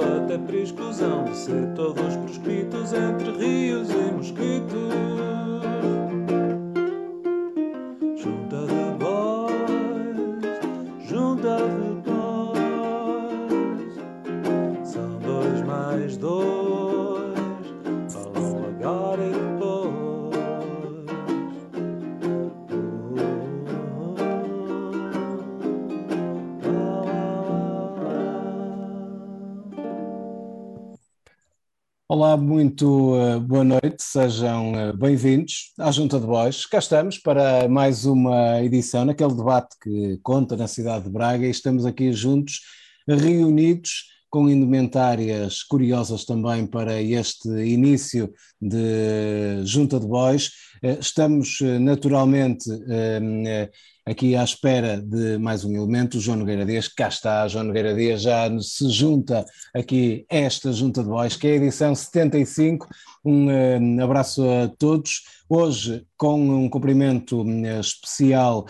para exclusão de ser todos proscritos entre rios e mosquitos. Muito uh, boa noite, sejam uh, bem-vindos à Junta de Bois. Cá estamos para mais uma edição naquele debate que conta na cidade de Braga e estamos aqui juntos, reunidos com indumentárias curiosas também para este início de Junta de Bois. Uh, estamos naturalmente aqui à espera de mais um elemento, o João Nogueira Dias, cá está, João Nogueira Dias já se junta aqui esta Junta de Bois, que é a edição 75, um abraço a todos, hoje com um cumprimento especial,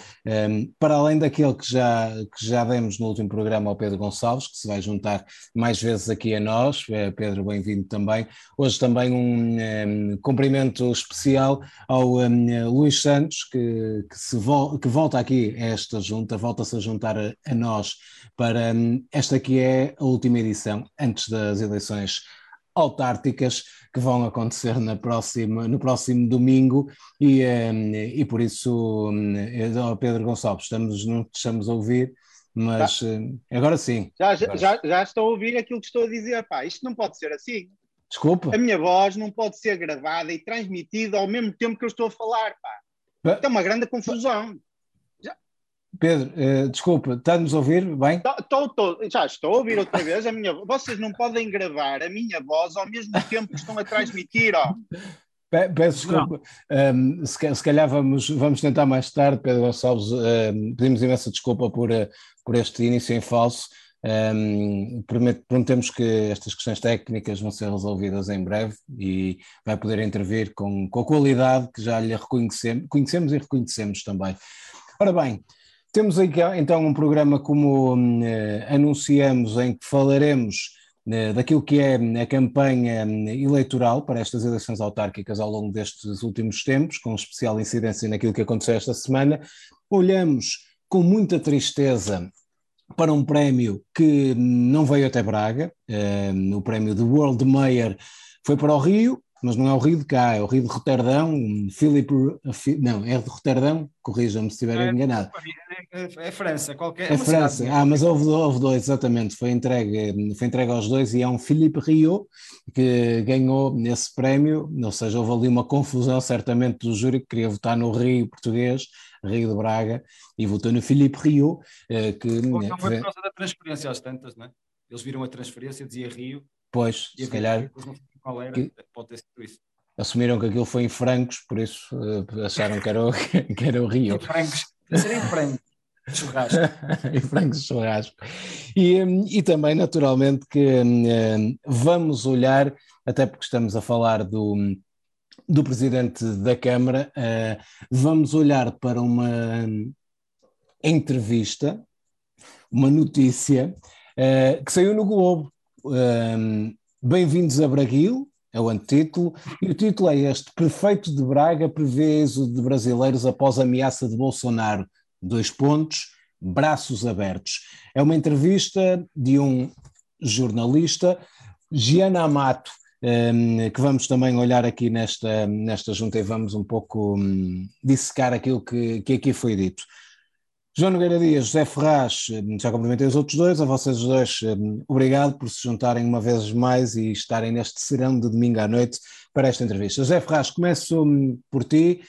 para além daquele que já, que já demos no último programa ao Pedro Gonçalves, que se vai juntar mais vezes aqui a nós, Pedro, bem-vindo também, hoje também um cumprimento especial ao Luís Santos, que, que, se que volta aqui aqui esta junta, volta-se a juntar a, a, nós para hum, esta que é a última edição, antes das eleições autárticas que vão acontecer na próxima, no próximo domingo e, um, e por isso, um, Pedro Gonçalves, estamos, não te estamos a ouvir, mas hum, agora sim. Já, agora. Já, já estou a ouvir aquilo que estou a dizer, pá, isto não pode ser assim. Desculpa. A minha voz não pode ser gravada e transmitida ao mesmo tempo que eu estou a falar, pá. É uma grande confusão. Pedro, uh, desculpa, está-nos a ouvir bem? Tô, tô, tô, já estou a ouvir outra vez a minha Vocês não podem gravar a minha voz ao mesmo tempo que estão a transmitir, ó. Peço desculpa, um, se, se, calhar vamos, vamos tentar mais tarde, Pedro Gonçalves, um, pedimos imensa desculpa por, uh, por este início em falso. Um, prometemos que estas questões técnicas vão ser resolvidas em breve e vai poder intervir com, com a qualidade que já lhe reconhecemos, conhecemos e reconhecemos também. Ora bem, temos aqui então um programa como uh, anunciamos em que falaremos uh, daquilo que é a campanha eleitoral para estas eleições autárquicas ao longo destes últimos tempos, com especial incidência naquilo que aconteceu esta semana. Olhamos com muita tristeza para um prémio que não veio até Braga, uh, o prémio do World Mayor foi para o Rio, mas não é o Rio de cá, é o Rio de Roterdão, Filipe, não, é de Roterdão, corrijam-me se estiver é, enganado. É, é, é, França, qualquer. É, França, ah, mas houve, houve, dois, exatamente, foi entregue, foi entregue aos dois e é um Filipe Rio que ganhou esse prémio, ou seja, houve ali uma confusão certamente do júri que queria votar no Rio português, Rio de Braga, e votou no Filipe Rio, eh, que... Não foi por causa da transferência às tantas, não é? Eles viram a transferência, dizia Rio. Pois, se calhar qual era, que, pode ter sido isso. Assumiram que aquilo foi em francos, por isso uh, acharam que era o, que era o Rio. Em francos, em francos. Churrasco. em francos churrasco. E, hum, e também, naturalmente, que um, vamos olhar, até porque estamos a falar do, do presidente da Câmara, uh, vamos olhar para uma entrevista, uma notícia uh, que saiu no Globo. Um, Bem-vindos a Braguil, é o antítulo, e o título é este: Prefeito de Braga prevê êxodo de brasileiros após ameaça de Bolsonaro. Dois pontos, braços abertos. É uma entrevista de um jornalista, Giana Amato, que vamos também olhar aqui nesta, nesta junta e vamos um pouco um, dissecar aquilo que, que aqui foi dito. João Nogueira Dias, José Ferraz, já cumprimentei os outros dois, a vocês dois, obrigado por se juntarem uma vez mais e estarem neste serão de domingo à noite para esta entrevista. José Ferraz, começo hum, por ti.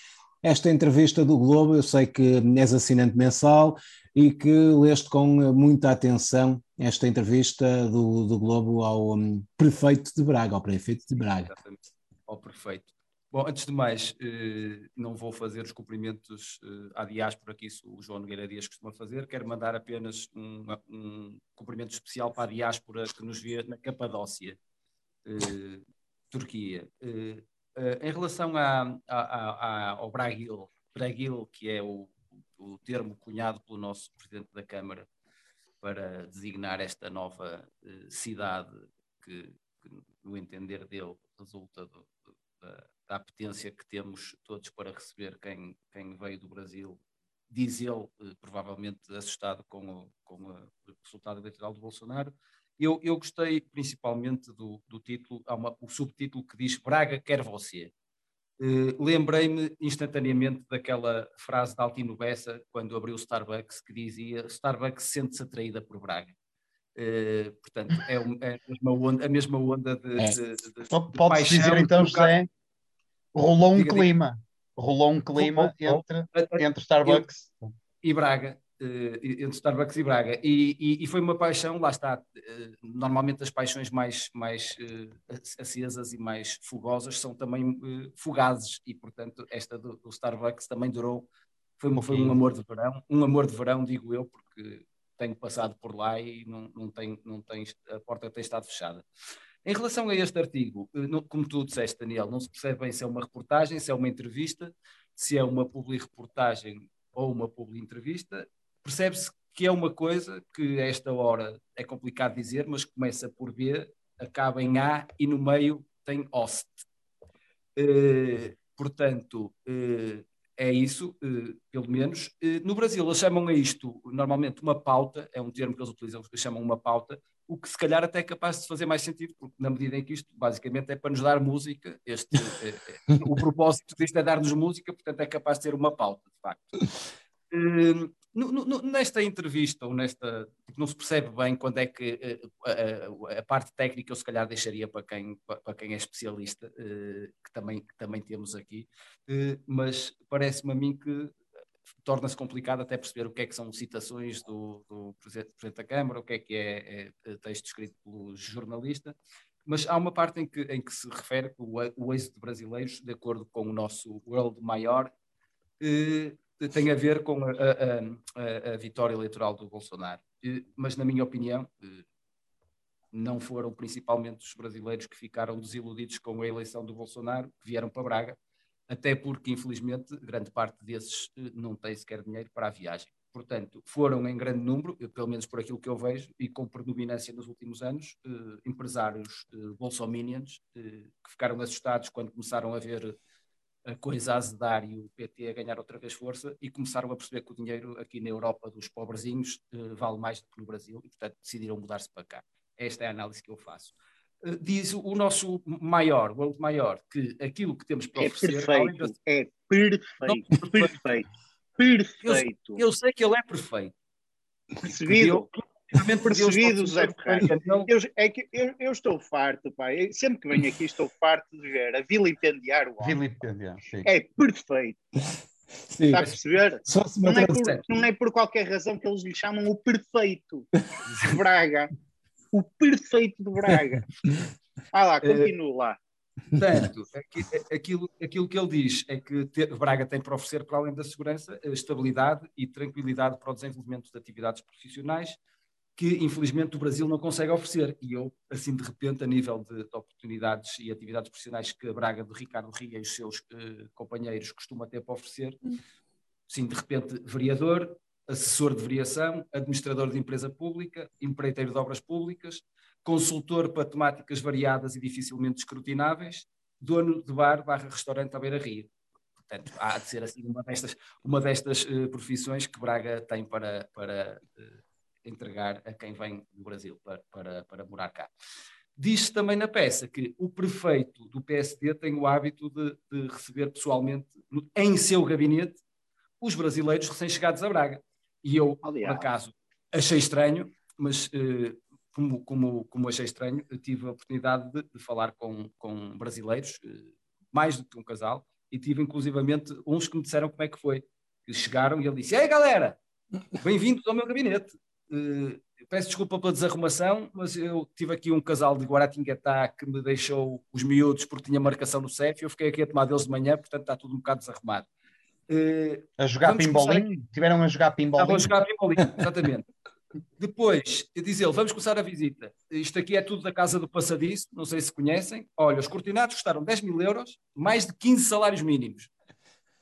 Esta entrevista do Globo, eu sei que és assinante mensal e que leste com muita atenção esta entrevista do, do Globo ao um, prefeito de Braga, ao prefeito de Braga. Exatamente, ao prefeito. Bom, antes de mais, eh, não vou fazer os cumprimentos eh, à diáspora que isso o João Nogueira Dias costuma fazer, quero mandar apenas um, um cumprimento especial para a diáspora que nos vê na Capadócia, eh, Turquia. em relação a, a, a, ao Braguil, Braguil, que é o, o termo cunhado pelo nosso Presidente da Câmara para designar esta nova cidade que, que, no entender dele, resulta do, do, da, da apetência que temos todos para receber quem, quem veio do Brasil diz ele, eh, provavelmente assustado com o, com o resultado eleitoral do Bolsonaro. Eu, eu gostei principalmente do, do título, há uma, o subtítulo que diz Braga quer você. Uh, Lembrei-me instantaneamente daquela frase de Altino Bessa, quando abriu o Starbucks, que dizia Starbucks sente-se atraída por Braga. Uh, portanto, é, um, é, a mesma onda, a mesma onda de, é. de, de, de Pode dizer então, José, rolou um diga, clima rolou um clima entre, entre Starbucks e Braga. Uh, entre Starbucks e Braga, e, e, e, foi uma paixão, lá está. Uh, normalmente as paixões mais, mais uh, acesas e mais fogosas são também fugazes, e portanto, esta do, do, Starbucks também durou. Foi, uma, foi um amor de verão, um amor de verão, digo eu, porque tenho passado por lá e não, não, tem, não tem, a porta tem estado fechada. Em relação a este artigo, eh, como tu disseste, Daniel, não se percebe bem se é uma reportagem, se é uma entrevista, se é uma publi-reportagem ou uma publi-entrevista. Percebe-se que é uma coisa que a esta hora é complicado dizer, mas começa por B, acaba em A e no meio tem host. Uh, portanto, uh, é isso, uh, pelo menos. no Brasil, eles chamam a isto normalmente uma pauta, é um termo que eles utilizam, que chamam uma pauta, o que se calhar até é capaz de fazer mais sentido, porque na medida em que isto basicamente é para nos dar música, este, o propósito disto é dar-nos música, portanto é capaz de ser uma pauta, de facto. Nesta entrevista, ou nesta, não se percebe bem quando é que uh, a, a, parte técnica eu se calhar deixaria para quem, para quem é especialista, uh, que, também, que também temos aqui, mas parece-me a mim que torna-se complicado até perceber o que é que são citações do, do Presidente, Presidente, da Câmara, o que é que é, é, é, texto escrito pelo jornalista, mas há uma parte em que, em que se refere que o, o êxito de brasileiros, de acordo com o nosso World Maior, eh, tem a ver com a, a, a, vitória eleitoral do Bolsonaro. Mas, na minha opinião, eh, não foram principalmente os brasileiros que ficaram desiludidos com a eleição do Bolsonaro, que vieram para Braga, até porque, infelizmente, grande parte desses eh, não tem sequer dinheiro para a viagem. Portanto, foram em grande número, pelo menos por aquilo que eu vejo, e com predominância nos últimos anos, eh, empresários bolsominions que ficaram assustados quando começaram a ver a coisa a azedar e o PT a ganhar outra vez força e começaram a perceber que o dinheiro aqui na Europa dos pobrezinhos eh, vale mais do que no Brasil e, portanto, decidiram mudar-se para cá. Esta é a análise que eu faço. Eh, diz o nosso maior, o outro maior, que aquilo que temos para é oferecer. Perfeito, É perfeito, perfeito, perfeito. Eu, eu, sei que ele é perfeito. Percebido. Percebido, José Ferreira. Eu, é que eu, eu, estou farto, pai. Sempre que venho aqui estou farto de ver a vilipendiar o homem. Vilipendiar, sim. É perfeito. Sim. Está a perceber? Não é, por, não é por qualquer razão que eles lhe chamam o perfeito. Braga o perfeito de Braga. Ah lá, continua lá. Portanto, aquilo, aquilo que ele diz é que Braga tem para oferecer, para além da segurança, estabilidade e tranquilidade para o desenvolvimento de atividades profissionais que, infelizmente, o Brasil não consegue oferecer. E eu, assim, de repente, a nível de, de oportunidades e atividades profissionais que a Braga de Ricardo Ria e os seus eh, companheiros costuma ter para oferecer, sim, de repente, vereador, assessor de variação, administrador de empresa pública, empreiteiro de obras públicas, consultor para temáticas variadas e dificilmente escrutináveis, dono de bar barra restaurante à beira-rio. Portanto, há de ser assim uma destas, uma destas uh, profissões que Braga tem para, para uh, entregar a quem vem do Brasil para, para, para morar cá. Diz-se também na peça que o prefeito do PSD tem o hábito de, de receber pessoalmente, em seu gabinete, os brasileiros recém-chegados a Braga. E eu, Aliás. por acaso, achei estranho, mas uh, como, como, como achei estranho, tive a oportunidade de, de falar com, com brasileiros, uh, mais do que um casal, e tive inclusivamente uns que me disseram como é que foi. Que chegaram e ele disse: Ei galera, bem-vindos ao meu gabinete. Uh, peço desculpa pela desarrumação, mas eu tive aqui um casal de Guaratinguetá que me deixou os miúdos porque tinha marcação no CEF e eu fiquei aqui a tomar deles de manhã, portanto está tudo um bocado desarrumado. Uh, a jogar pimbolim? Tiveram a jogar pimbolim? Estavam a jogar pimbolim, exatamente. Depois, diz ele, vamos começar a visita. Isto aqui é tudo da Casa do Passadiço, não sei se conhecem. Olha, os cortinados custaram 10 mil euros, mais de 15 salários mínimos.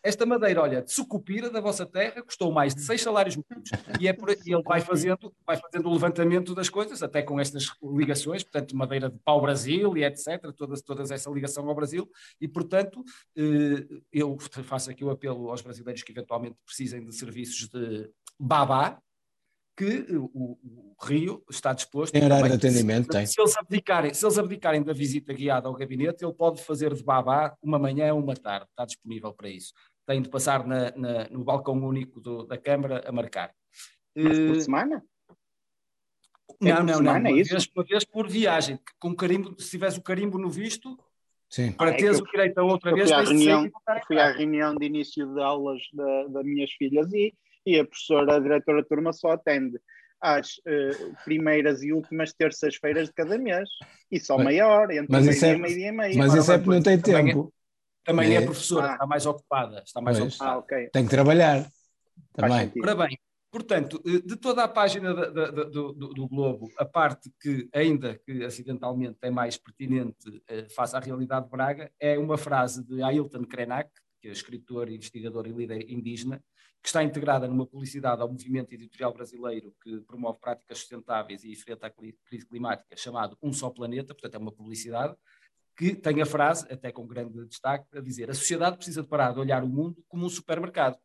Esta madeira, olha, de sucupira da vossa terra, custou mais de seis salários mínimos. E, é por, e ele vai fazendo, vai fazendo o levantamento das coisas, até com estas ligações, portanto, madeira de pau-Brasil e etc., toda, toda essa ligação ao Brasil. E, portanto, eh, eu faço aqui o apelo aos brasileiros que eventualmente precisem de serviços de babá, que o, o, Rio está disposto. Tem horário de atendimento, se, tem. Se eles, abdicarem, se eles abdicarem da visita guiada ao gabinete, ele pode fazer de babá uma manhã ou uma tarde, está disponível para isso. Tem de passar na, na, no balcão único do, da Câmara a marcar. Mas por uh, semana? Não, é não, semana, não. Uma, é vez, uma vez por viagem. Com carimbo, se tivesse o carimbo no visto, Sim. Para ah, é teres o direito a outra vez, fui à, reunião, fui à reunião de início de aulas das da minhas filhas e e a professora, a diretora de turma, só atende às uh, primeiras e últimas terças-feiras de cada mês. E só meia hora, entre mas meio é, e meio e meia. Mas isso é porque não tem tempo. Também é, é professora, ah. está mais ocupada. Está mais ocupada. Ah, okay. Tem que trabalhar. Também. Ora bem, portanto, eh, de toda a página do, do, do, Globo, a parte que, ainda que acidentalmente é mais pertinente eh, face à realidade de Braga, é uma frase de Ailton Krenak, que é escritor, investigador e líder indígena, que está integrada numa publicidade ao movimento editorial brasileiro que promove práticas sustentáveis e enfrenta a crise climática, chamado Um Só Planeta, portanto é uma publicidade, que tem a frase, até com grande destaque, a dizer a sociedade precisa de parar de olhar o mundo como um supermercado.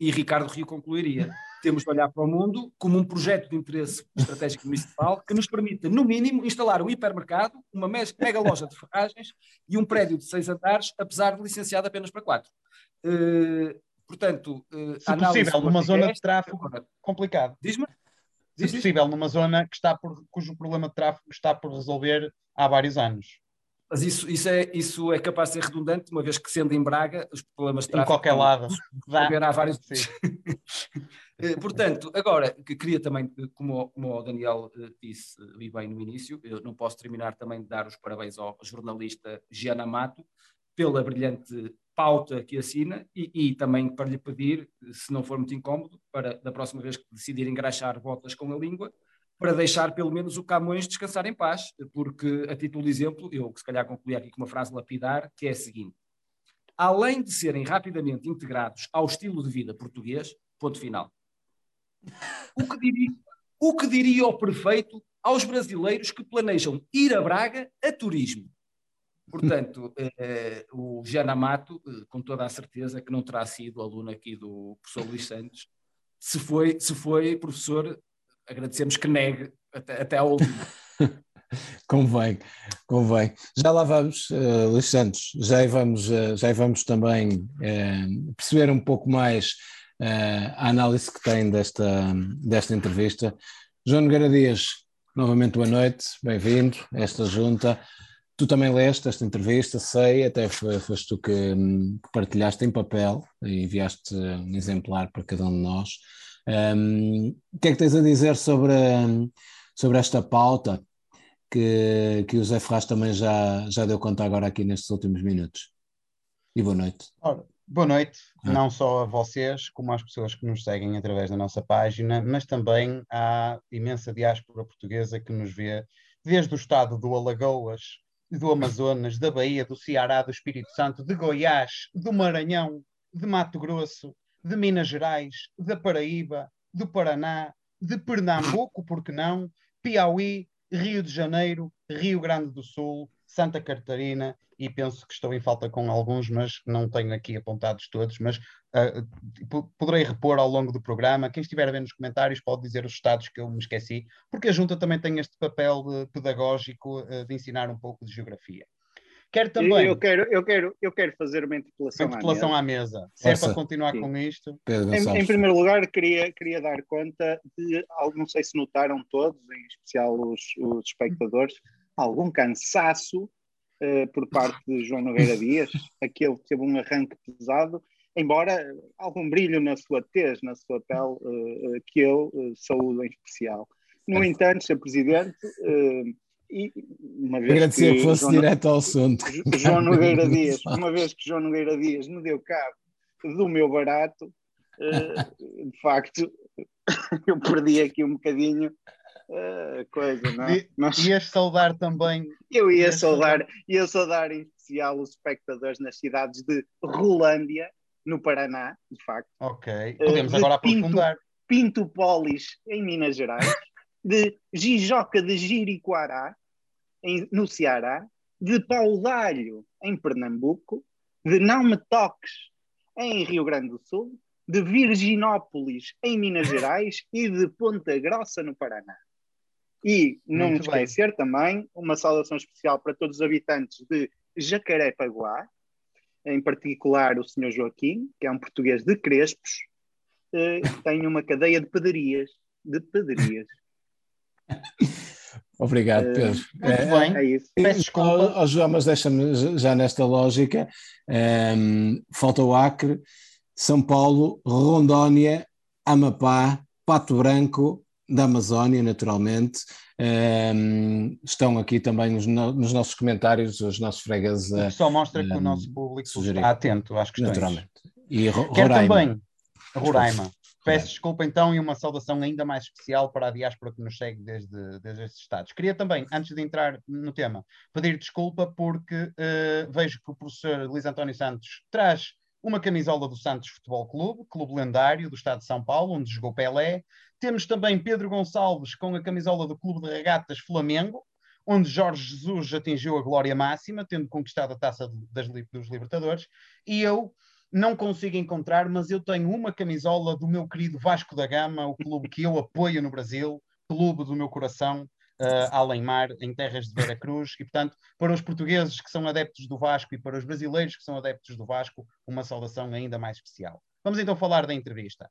E Ricardo Rio concluiria, temos de olhar para o mundo como um projeto de interesse estratégico municipal que nos permita, no mínimo, instalar um hipermercado, uma mega loja de ferragens e um prédio de seis andares, apesar de licenciado apenas para quatro. Uh, Portanto, uh, se possível, numa zona de tráfego complicado. Diz-me? Se possível, numa zona que está por, cujo problema de tráfego está por resolver há vários anos. Mas isso, isso, é, isso é capaz de ser redundante, uma vez que sendo em Braga, os problemas de. Em qualquer lado. Há vários. Eh, portanto, agora, que queria também, como, como o Daniel eh, disse bem no início, eu não posso terminar também de dar os parabéns ao jornalista Giana Mato pela brilhante pauta que assina e, e, também para lhe pedir, se não for muito incómodo, para da próxima vez que decidir engraxar botas com a língua, para deixar pelo menos o Camões descansar em paz, porque a título de exemplo, eu se calhar concluí aqui com uma frase lapidar, que é a seguinte, além de serem rapidamente integrados ao estilo de vida português, ponto final. O que diria, o, que diria o prefeito aos brasileiros que planejam ir a Braga a turismo? Portanto, eh, o Jana Mato, eh, com toda a certeza que não terá sido aluno aqui do professor Luís Santos. Se foi, se foi professor, agradecemos que negue até, até ao último. convém, convém. Já lá vamos, uh, Luís Santos, já vamos, uh, já vamos também uh, perceber um pouco mais uh, a análise que tem desta, desta entrevista. João Nogueira Dias, novamente boa noite, bem-vindo a esta junta. Tu também leste esta entrevista, sei, até foi, foste tu que, que, partilhaste em papel e enviaste um exemplar para cada um de nós. Um, o que é que tens a dizer sobre, sobre esta pauta que, que o Zé Ferraz também já, já deu conta agora aqui nestes últimos minutos? E boa noite. Ora, boa noite, ah. não só a vocês, como às pessoas que nos seguem através da nossa página, mas também à imensa diáspora portuguesa que nos vê desde o estado do Alagoas do Amazonas, da Bahia, do Ceará, do Espírito Santo, de Goiás, do Maranhão, de Mato Grosso, de Minas Gerais, da Paraíba, do Paraná, de Pernambuco, porque não, Piauí, Rio de Janeiro, Rio Grande do Sul, Santa Catarina, e penso que estou em falta com alguns, mas não tenho aqui apontados todos, mas uh, poderei repor ao longo do programa. Quem estiver a ver nos comentários pode dizer os estados que eu me esqueci, porque a Junta também tem este papel pedagógico uh, de ensinar um pouco de geografia. Quero também. Eu quero, eu quero, eu quero fazer uma interpelação, uma interpelação à mesa. À mesa. Se é para continuar Sim. com isto. Em, em, primeiro lugar, queria, queria dar conta de algo, não sei se notaram todos, em especial os, os espectadores, algum cansaço uh, por parte de João Nogueira Dias, aquele que teve um arranque pesado, embora algum brilho na sua tez, na sua pele, uh, que eu uh, saúdo em especial. No é. entanto, Sr. Presidente, e uma vez Agradecer que, que fosse João, direto ao assunto. João Nogueira Dias, uma vez que João Nogueira Dias me deu cabo do meu barato, de facto, eu perdi aqui um bocadinho uh, coisa, não é? Mas... Ias saudar também. Eu ia saudar, ia saudar em especial os espectadores nas cidades de Rolândia, no Paraná, de facto. Ok, podemos uh, agora aprofundar. Pinto, Polis, em Minas Gerais, de Jijoca de Jiriquará, em, no Ceará, de Paudalho, em Pernambuco, de Não Me Toques, em Rio Grande do Sul, de Virginópolis, em Minas Gerais, e de Ponta Grossa, no Paraná. E não Muito esquecer bem. também uma saudação especial para todos os habitantes de Jacarepaguá, em particular o Sr. Joaquim, que é um português de Crespos, eh, tem uma cadeia de padarias. De padarias. Obrigado, Pedro. Uh, muito é, bem, é isso. Peço desculpa. Oh, João, mas deixa-me já nesta lógica. Um, ehm, falta o Acre, São Paulo, Rondônia, Amapá, Pato Branco, da Amazónia, naturalmente. Um, ehm, estão aqui também nos, nos, nossos comentários os nossos fregueses. Que só mostra um, que o ehm, nosso público sugerir. está atento às questões. Naturalmente. E Quer também Roraima. Peço desculpa então e uma saudação ainda mais especial para a diáspora que nos segue desde, desde estes estados. Queria também, antes de entrar no tema, pedir desculpa porque uh, vejo que o professor Luís António Santos traz uma camisola do Santos Futebol Clube, clube lendário do estado de São Paulo, onde jogou Pelé. Temos também Pedro Gonçalves com a camisola do Clube de Regatas Flamengo, onde Jorge Jesus atingiu a glória máxima, tendo conquistado a taça das, dos Libertadores. E eu não consigo encontrar, mas eu tenho uma camisola do meu querido Vasco da Gama, o clube que eu apoio no Brasil, clube do meu coração, uh, além mar, em terras de Vera Cruz, e portanto, para os portugueses que são adeptos do Vasco e para os brasileiros que são adeptos do Vasco, uma saudação ainda mais especial. Vamos então falar da entrevista.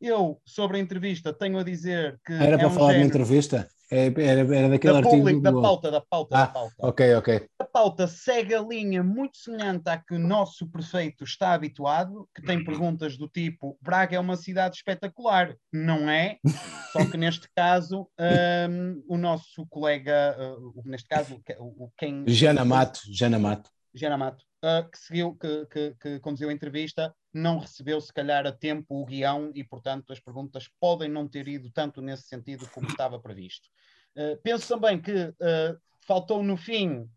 Eu, sobre a entrevista, tenho a dizer que. Era é para um falar género... de entrevista? É, era, era daquele da artigo. da pauta, da pauta, ah, da pauta. Ok, ok. A pauta segue a linha muito semelhante à que o nosso prefeito está habituado, que tem perguntas do tipo: Braga é uma cidade espetacular. Não é? Só que neste caso, um, o nosso colega, uh, neste caso, o, quem. Jana Mato. Jana Mato. Jana Mato uh, que seguiu, que, que, que, conduziu a entrevista, não recebeu se calhar a tempo o guião e, portanto, as perguntas podem não ter ido tanto nesse sentido como estava previsto. Uh, penso também que uh, faltou no fim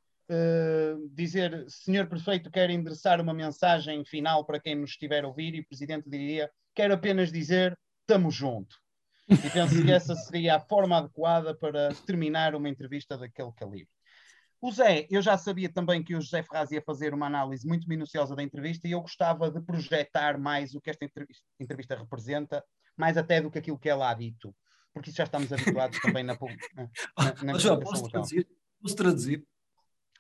dizer, senhor prefeito, quer endereçar uma mensagem final para quem nos estiver a ouvir e o presidente diria, quero apenas dizer, estamos junto. E penso que essa seria a forma adequada para terminar uma entrevista daquele calibre. O Zé, eu já sabia também que o José Ferraz ia fazer uma análise muito minuciosa da entrevista e eu gostava de projetar mais o que esta entrevista, entrevista representa, mais até do que aquilo que é lá dito, porque isso já estamos habituados também na, na, na, na João, posso traduzir? Posso traduzir?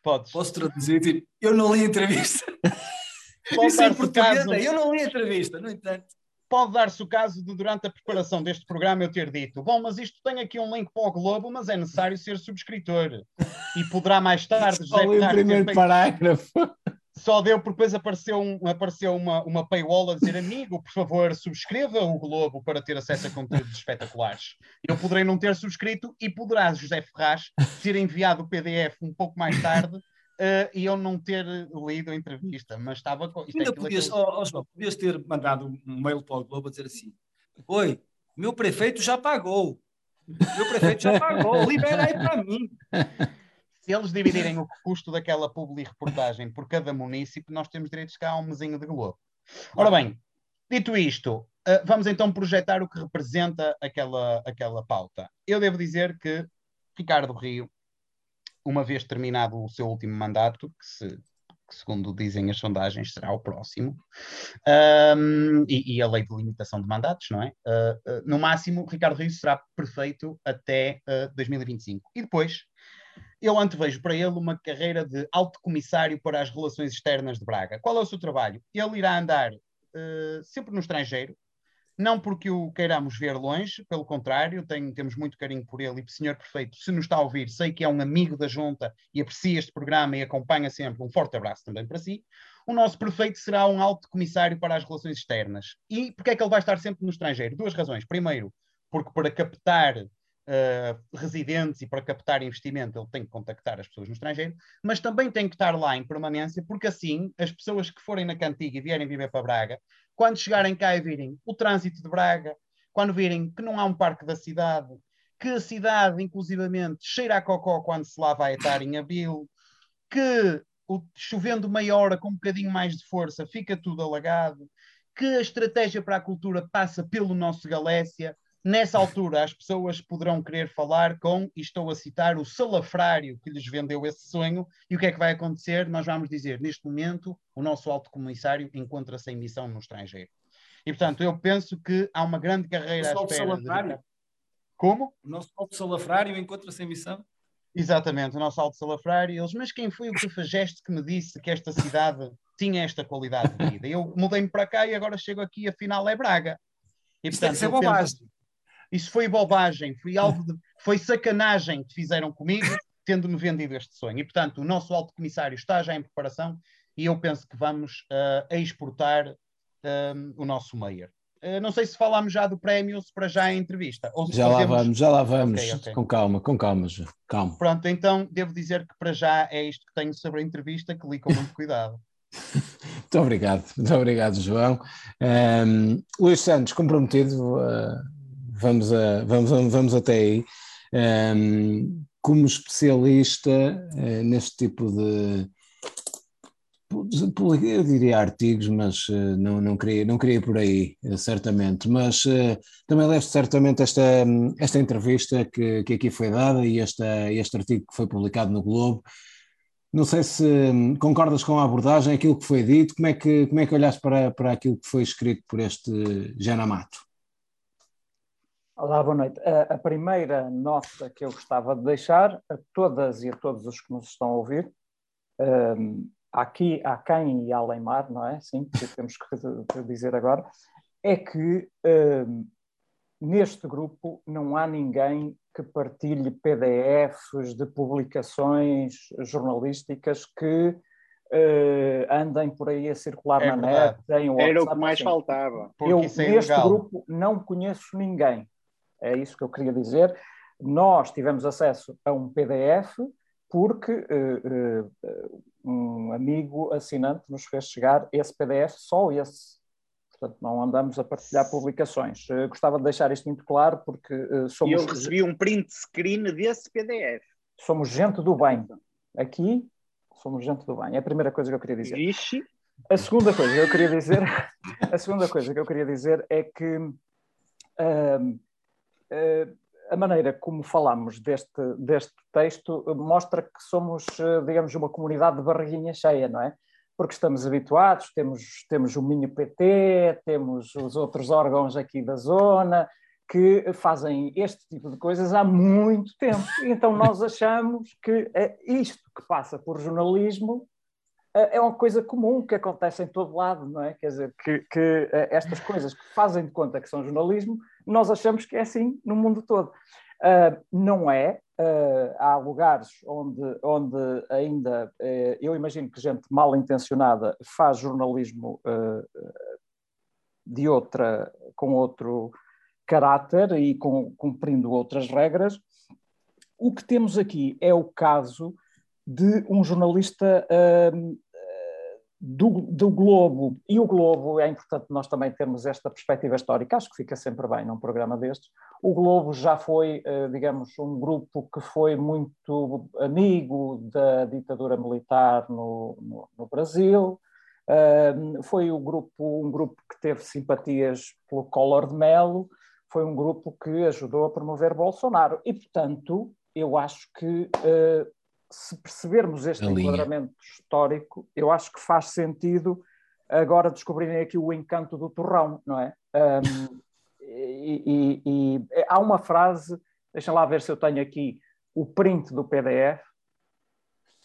Podes. Posso traduzir? Tipo, eu não li a entrevista. Isso é português, eu não li a entrevista, no entanto pode dar-se o caso de, durante a preparação deste programa, eu ter dito: bom, mas isto tem aqui um link para o Globo, mas é necessário ser subscritor. E poderá mais tarde. Só o primeiro feito... parágrafo. Só deu porque depois apareceu, um, apareceu uma, uma paywall a dizer: amigo, por favor, subscreva o Globo para ter acesso a conteúdos espetaculares. Eu poderei não ter subscrito e poderá José Ferraz ter enviado o PDF um pouco mais tarde uh, e eu não ter lido a entrevista, mas estava com. Ainda podias, oh, oh, podias ter mandado um mail para o Globo a dizer assim: Oi, meu prefeito já pagou. Meu prefeito já pagou, libera aí para mim. Se eles dividirem o custo daquela publi reportagem por cada município, nós temos direito de ficar a um mesinho de Globo. Ora bem, dito isto, uh, vamos então projetar o que representa aquela, aquela pauta. Eu devo dizer que Ricardo Rio uma vez terminado o seu último mandato, que, se, que segundo dizem as sondagens será o próximo, um, e, e, a lei de limitação de mandatos, não é? Uh, uh, no máximo, Ricardo Rio será perfeito até uh, 2025. E depois, eu antevejo para ele uma carreira de alto comissário para as relações externas de Braga. Qual é o seu trabalho? Ele irá andar sempre no estrangeiro, não porque o queiramos ver longe, pelo contrário, tenho, temos muito carinho por ele e, senhor prefeito, se nos está a ouvir, sei que é um amigo da junta e aprecia este programa e acompanha sempre. Um forte abraço também para si. O nosso prefeito será um alto comissário para as relações externas. E porque é que ele vai estar sempre no estrangeiro? Duas razões. Primeiro, porque para captar uh, residentes e para captar investimento ele tem que contactar as pessoas no estrangeiro, mas também tem que estar lá em permanência, porque assim as pessoas que forem na cantiga e vierem viver para Braga quando chegarem cá e virem o trânsito de Braga, quando virem que não há um parque da cidade, que a cidade, inclusivamente, cheira a cocó quando se lá vai estar em abril, que o, chovendo meia hora com um bocadinho mais de força fica tudo alagado, que a estratégia para a cultura passa pelo nosso Galécia. Nessa altura, as pessoas poderão querer falar com, e estou a citar, o salafrário que lhes vendeu esse sonho. E o que é que vai acontecer? Nós vamos dizer, neste momento, o nosso alto comissário encontra-se em missão no estrangeiro. E, portanto, eu penso que há uma grande carreira à espera. Salafrário. De... Como? O nosso alto salafrário encontra-se em missão? Exatamente, o nosso alto salafrário. Eles, mas quem foi o que fageste que me disse que esta cidade tinha esta qualidade de vida? Eu mudei-me para cá e agora chego aqui, afinal é Braga. E, portanto, isso é bobagem. Penso, isso foi bobagem, foi algo de, foi sacanagem que fizeram comigo, tendo-me vendido este sonho. E, portanto, o nosso alto comissário está já em preparação e eu penso que vamos uh, exportar um, o nosso Meyer. Uh, não sei se falámos já do prémio, se para já a entrevista. já lá vamos, já lá vamos, okay, okay. com calma, com calma, calma. Pronto, então devo dizer que para já é isto que tenho sobre a entrevista, que li com muito cuidado. muito obrigado, muito obrigado, João. Um, Luís Santos, comprometido, uh, vamos, a, vamos, vamos até aí. Um, como especialista uh, neste tipo de, eu diria artigos, mas uh, não, não, queria, não queria por aí, uh, certamente. Mas também leste certamente esta, esta entrevista que, que aqui foi dada e esta, este artigo que foi publicado no Globo. Não sei se um, concordas com a abordagem, aquilo que foi dito, como é que, como é que olhaste para, para aquilo que foi escrito por este Jana Mato? Olá, boa noite. A, a primeira nota que eu gostava de deixar a todas e a todos os que nos estão a ouvir, um, aqui, há quem e além mar, não é? Sim, que temos que dizer agora, é que uh, neste grupo não há ninguém que partilhe PDFs de publicações jornalísticas que uh, andem por aí a circular é na net. Era o que mais assim. faltava. Eu, é neste grupo, não conheço ninguém. É isso que eu queria dizer. Nós tivemos acesso a um PDF porque uh, uh, um amigo assinante nos fez chegar esse PDF, só esse. Portanto, não andamos a partilhar publicações. Uh, gostava de deixar isto muito claro, porque somos. Eu recebi um print screen desse PDF. Somos gente do bem. Aqui, somos gente do bem. É a primeira coisa que eu queria dizer. Ixi. A segunda coisa que eu queria dizer, a segunda coisa que eu queria dizer é que a maneira como falamos deste, deste texto mostra que somos, eh, digamos, uma comunidade de barriguinha cheia, não é? Porque estamos habituados, temos, temos o Minho PT, temos os outros órgãos aqui da zona que fazem este tipo de coisas há muito tempo. Então nós achamos que é isto que passa por jornalismo é uma coisa comum que acontece em todo lado, não é? Quer dizer, que, que eh, estas coisas que fazem de conta que são jornalismo, nós achamos que é assim no mundo todo. Uh, não é. Uh, há lugares onde, onde ainda, uh, eu imagino que gente mal intencionada faz jornalismo de outra, com outro caráter e com, cumprindo outras regras. O que temos aqui é o caso de um jornalista do, do, Globo, e o Globo, é importante nós também termos esta perspectiva histórica, acho que fica sempre bem num programa destes. O Globo já foi, eh, digamos, um grupo que foi muito amigo da ditadura militar no, no, no Brasil, foi o grupo, um grupo que teve simpatias pelo Collor de Mello, foi um grupo que ajudou a promover Bolsonaro, e portanto, eu acho que eh, se percebermos este enquadramento histórico, eu acho que faz sentido agora descobrirem aqui o encanto do torrão, não é? Um, e, e, e, há uma frase, deixem lá ver se eu tenho aqui o print do PDF,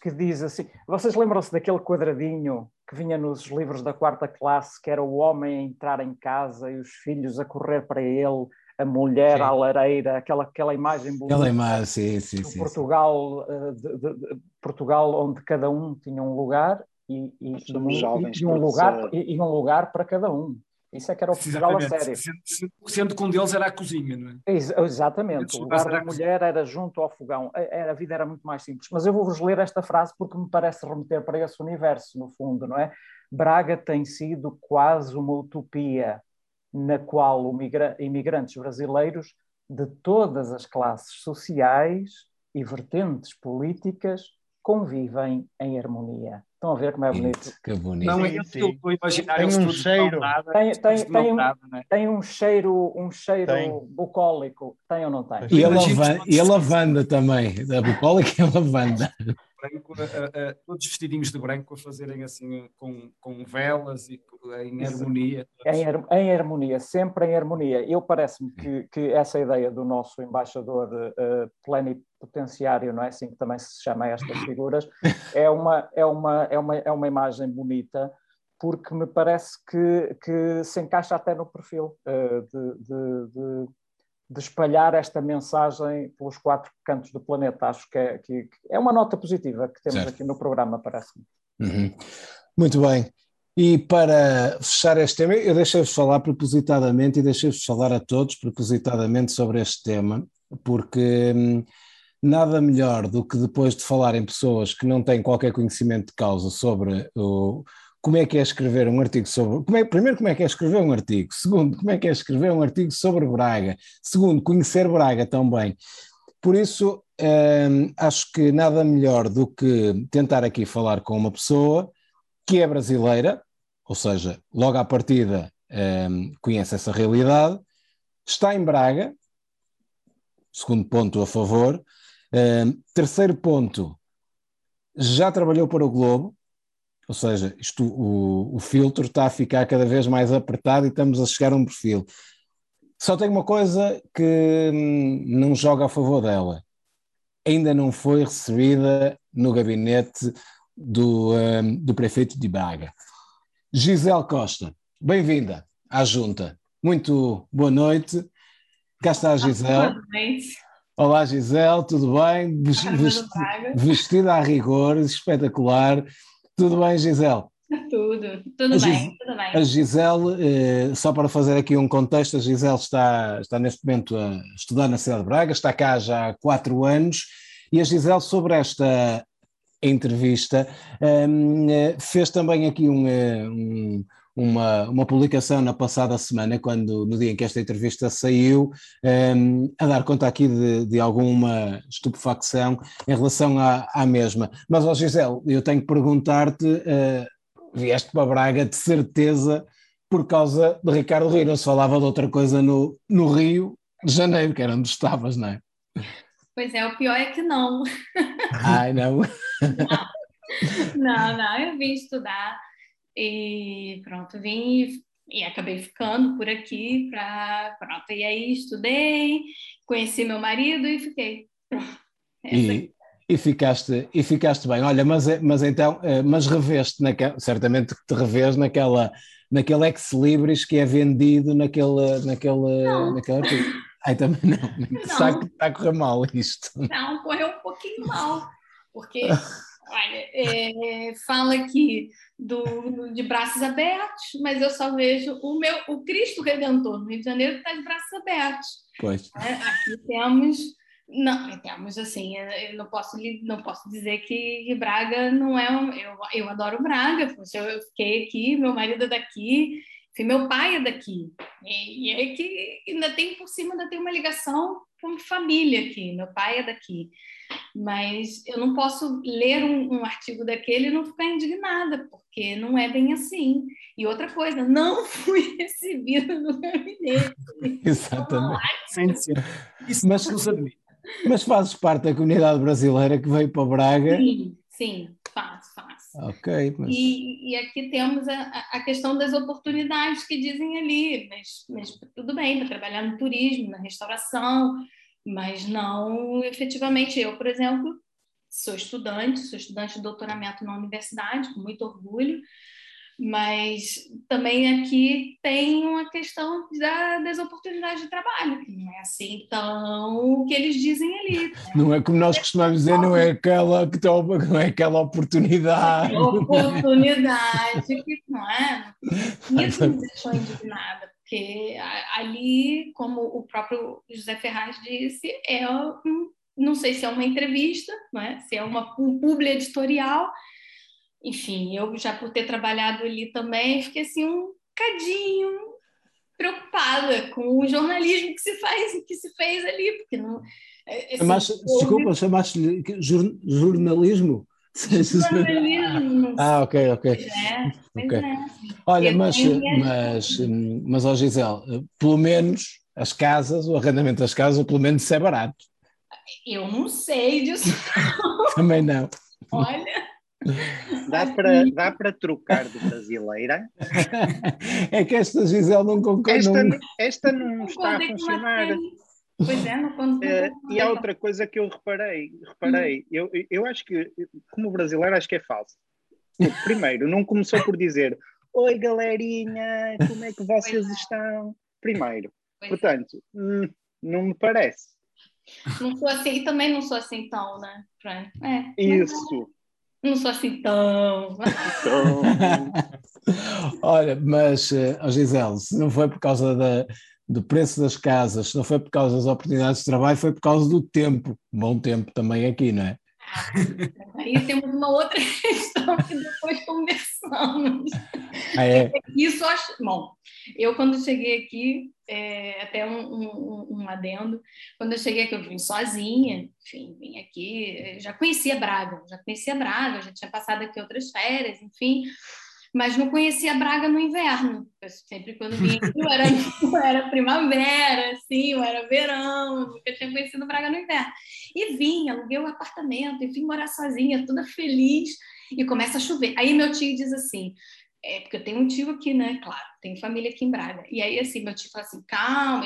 que diz assim: vocês lembram-se daquele quadradinho que vinha nos livros da quarta classe, que era o homem a entrar em casa e os filhos a correr para ele a mulher sim. à lareira, aquela, aquela imagem bonita. Aquela imagem, sim, sim, sim, Portugal, eh, de, de, de, Portugal onde cada um tinha um lugar e, e, e, um, e um, lugar, e, um lugar para cada um. Isso é que era o Portugal a sério. Sendo, sendo que um deles era a cozinha, não é? Ex exatamente. O lugar da mulher era junto ao fogão. A, a vida era muito mais simples. Mas eu vou-vos ler esta frase porque me parece remeter para esse universo, no fundo, não é? Braga tem sido quase uma utopia na qual imigrantes brasileiros de todas as classes sociais e vertentes políticas convivem em harmonia. Estão a ver como é bonito? Que bonito. Não é isso que eu estou a imaginar. Tem um cheiro. Nada, tem, tem, tem, um, nada, né? tem um cheiro, um cheiro tem. bucólico. Tem ou não tem? E a, lavanda, e a lavanda também. A bucólica e a lavanda branco, todos vestidinhos de branco a fazerem assim com, com velas e em harmonia. Em, em, harmonia, sempre em harmonia. Eu parece-me que, que essa ideia do nosso embaixador uh, plenipotenciário, não é assim que também se chama estas figuras, é uma, é uma, é uma, é uma imagem bonita porque me parece que, que se encaixa até no perfil uh, de, de, de de espalhar esta mensagem pelos quatro cantos do planeta. Acho que é, que, é uma nota positiva que temos certo. aqui no programa, parece-me. Uhum. Muito bem. E para fechar este tema, eu deixei-vos falar propositadamente e deixei-vos falar a todos propositadamente sobre este tema, porque hum, nada melhor do que depois de falar em pessoas que não têm qualquer conhecimento de causa sobre o, como é que é escrever um artigo sobre. Como é, primeiro, como é que é escrever um artigo. Segundo, como é que é escrever um artigo sobre Braga. Segundo, conhecer Braga também. Por isso, hum, acho que nada melhor do que tentar aqui falar com uma pessoa que é brasileira, ou seja, logo à partida hum, conhece essa realidade, está em Braga, segundo ponto a favor. Hum, terceiro ponto, já trabalhou para o Globo, ou seja, isto, o, o filtro está a ficar cada vez mais apertado e estamos a chegar a um perfil. Só tem uma coisa que hum, não joga a favor dela. Ainda não foi recebida no gabinete do, um, do prefeito de Braga. Gisele Costa, bem-vinda à junta. Muito boa noite. Cá está a Gisele. Boa noite. Olá Gisele, tudo bem? Vestida a rigor, espetacular. Tudo bem, Gisele? Tudo, tudo bem, tudo bem. A Gisele, eh, só para fazer aqui um contexto, a Gisele está, está neste momento a estudar na cidade de Braga, está cá já há quatro anos, e a Gisele, sobre esta entrevista, ehm, eh, fez também aqui um, eh, um uma, uma publicação na passada semana, quando no dia em que esta entrevista saiu, um, ehm, a dar conta aqui de, de alguma estupefacção em relação à, à mesma. Mas, ó Gisele, eu tenho que perguntar-te, uh, vieste para Braga de certeza por causa de Ricardo Rio, não se falava de outra coisa no, no Rio de Janeiro, que era onde estavas, não é? Pois é, o pior é que não. Ai, não. não, não, não eu vim estudar e pronto, vim e, acabei ficando por aqui para pronto. E aí estudei, conheci meu marido e fiquei. E, e, ficaste, e ficaste bem. Olha, mas, mas então, eh, mas reveste, naquela, certamente que te revês naquela, naquele ex-libris que é vendido naquele, naquele, não. naquele Ai, também não. não. Está, está a correr mal isto. Não, correu um pouquinho mal. Porque Olha, é, fala aqui do, de braços abertos, mas eu só vejo o meu, o Cristo Redentor no Rio de Janeiro está de braços abertos. Pois. É, aqui temos, não, temos assim, eu não posso, não posso dizer que Braga não é, um, eu, eu adoro Braga, eu fiquei aqui, meu marido é daqui, enfim, meu pai é daqui, e, e é que ainda tem por cima ainda tem uma ligação com família aqui, meu pai é daqui mas eu não posso ler um, um, artigo daquele e não ficar indignada, porque não é bem assim. E outra coisa, não fui recebida no gabinete. Exatamente. Isso mas, nos admite. Mas fazes parte da comunidade brasileira que veio para Braga? Sim, sim, faço, faço. Ok. Mas... E, e aqui temos a, a questão das oportunidades que dizem ali, mas, mas tudo bem, para trabalhar no turismo, na restauração, mas não efetivamente. Eu, por exemplo, sou estudante, sou estudante de doutoramento na universidade, com muito orgulho, mas também aqui tem uma questão da, das oportunidades de trabalho, que não é assim tão o que eles dizem ali. Né? Não é como nós costumamos dizer, não é aquela, que não é aquela oportunidade. Oportunidade, que não é? Isso me deixou indignada, porque ali, como o próprio José Ferraz disse, é um, não sei se é uma entrevista, não é? se é uma, um publi editorial. Enfim, eu já por ter trabalhado ali também, fiquei assim um cadinho preocupada com o jornalismo que se faz, que se fez ali, porque não. Assim, chamaste, Desculpa, chamaste-lhe jornalismo? Ah, ok, ok. É, okay. É. Olha, mas, mas, mas, ó Gisele, pelo menos as casas, o arrendamento das casas, pelo menos isso é barato. Eu não sei disso. Também não. Olha. Dá para, dá para trocar de brasileira? é que esta Gisele não concorda. Esta, não, esta não está a funcionar. Pois é, no ponto uh, E há outra coisa que eu reparei, reparei, hum. eu, eu acho que, como brasileiro, acho que é falso. Primeiro, não começou por dizer Oi galerinha, como é que vocês é. estão? Primeiro. Pois é. Portanto, é. não me parece. Não sou assim, e também não sou assim tão, né? É, Isso. Não sou assim tão. Olha, mas, oh Gisele, se não foi por causa da, do preço das casas, se não foi por causa das oportunidades de trabalho, foi por causa do tempo. Bom tempo também aqui, não é? Aí temos uma outra questão que depois conversamos. Ah, é? Isso acho. Bom, eu quando cheguei aqui, é, até um, um, um, adendo, quando eu cheguei aqui, eu vim sozinha, enfim, vim aqui, já conhecia Braga, já conhecia Braga, já tinha passado aqui outras férias, enfim mas não conhecia Braga no inverno. Eu sempre quando vinha aqui, eu era, eu era primavera, assim, eu era verão, nunca tinha conhecido Braga no inverno. E vim, aluguei um apartamento, e vim morar sozinha, toda feliz, e começa a chover. Aí meu tio diz assim, é porque eu tenho um tio aqui, né? Claro, tenho família aqui em Braga. E aí, assim, meu tio fala assim, calma,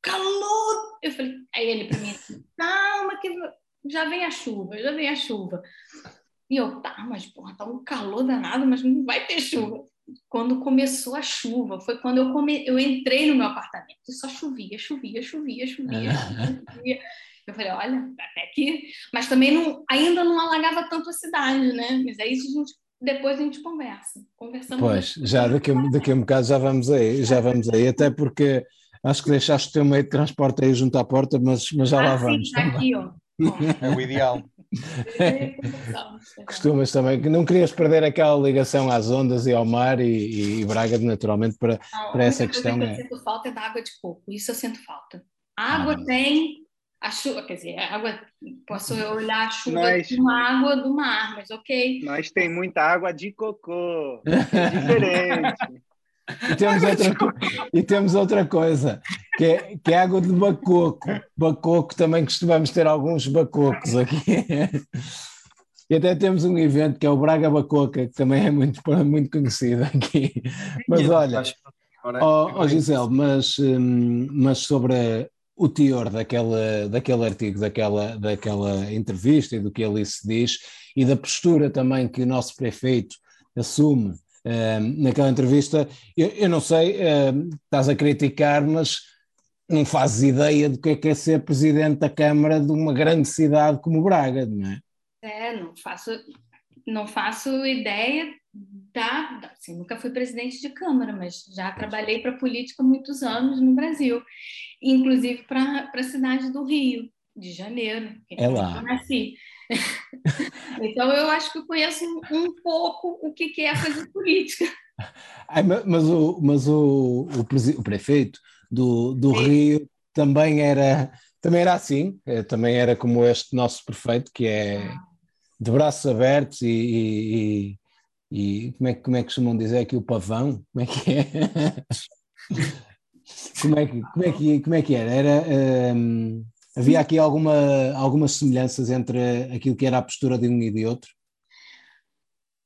calor! Eu falei, aí ele para mim calma, que já vem a chuva, já vem a chuva. E eu, tá, mas porra, tá um calor danado, mas não vai ter chuva. Quando começou a chuva, foi quando eu, come... eu entrei no meu apartamento e só chovia, chovia, chovia, chovia, chovia. Eu falei, olha, até aqui. Mas também não, ainda não alagava tanto a cidade, né? Mas é isso a gente depois a gente conversa. Conversamos. Pois, já daqui, daqui a um bocado já vamos aí, já vamos aí, até porque acho que deixaste o teu meio de transporte aí junto à porta, mas, mas já ah, lá vamos. Sim, tá aqui, ó. É o ideal. Costumas também, que não querias perder aquela ligação às ondas e ao mar e, e Braga, naturalmente, para, não, para essa questão. Que eu é... sinto falta é da água de coco, isso eu sinto falta. A água ah, tem, a chuva, quer dizer, a água, posso olhar a chuva nós, com água do mar, mas ok. Nós tem muita água de cocô, é diferente. E temos, outra, e temos outra coisa, que é, que é água de bacoco. Bacoco também costumamos ter alguns bacocos aqui. E até temos um evento que é o Braga Bacoca, que também é muito, muito conhecido aqui. Mas olha, oh, oh Gisele, mas, hum, mas sobre o teor daquela, daquele artigo, daquela, daquela entrevista e do que ali se diz, e da postura também que o nosso prefeito assume naquela entrevista. Eu, eu não sei, estás a criticar, mas não fazes ideia do que é, que é ser presidente da Câmara de uma grande cidade como Braga, não é? É, não faço, não faço ideia da. Assim, nunca fui presidente de Câmara, mas já trabalhei para política muitos anos no Brasil, inclusive para a cidade do Rio de Janeiro, que é lá. eu nasci. então eu acho que eu conheço um, pouco o que, é fazer política. Ai, mas o, mas o, o, o prefeito do, do Rio também era, também era assim, eh, também era como este nosso prefeito, que é de braços abertos e, e, e como, é, como é que costumam dizer aqui o pavão? Como é que é? como, é que, como, é que, como é que era? Era. Um, Havia aqui alguma, algumas semelhanças entre aquilo que era a postura de um e de outro?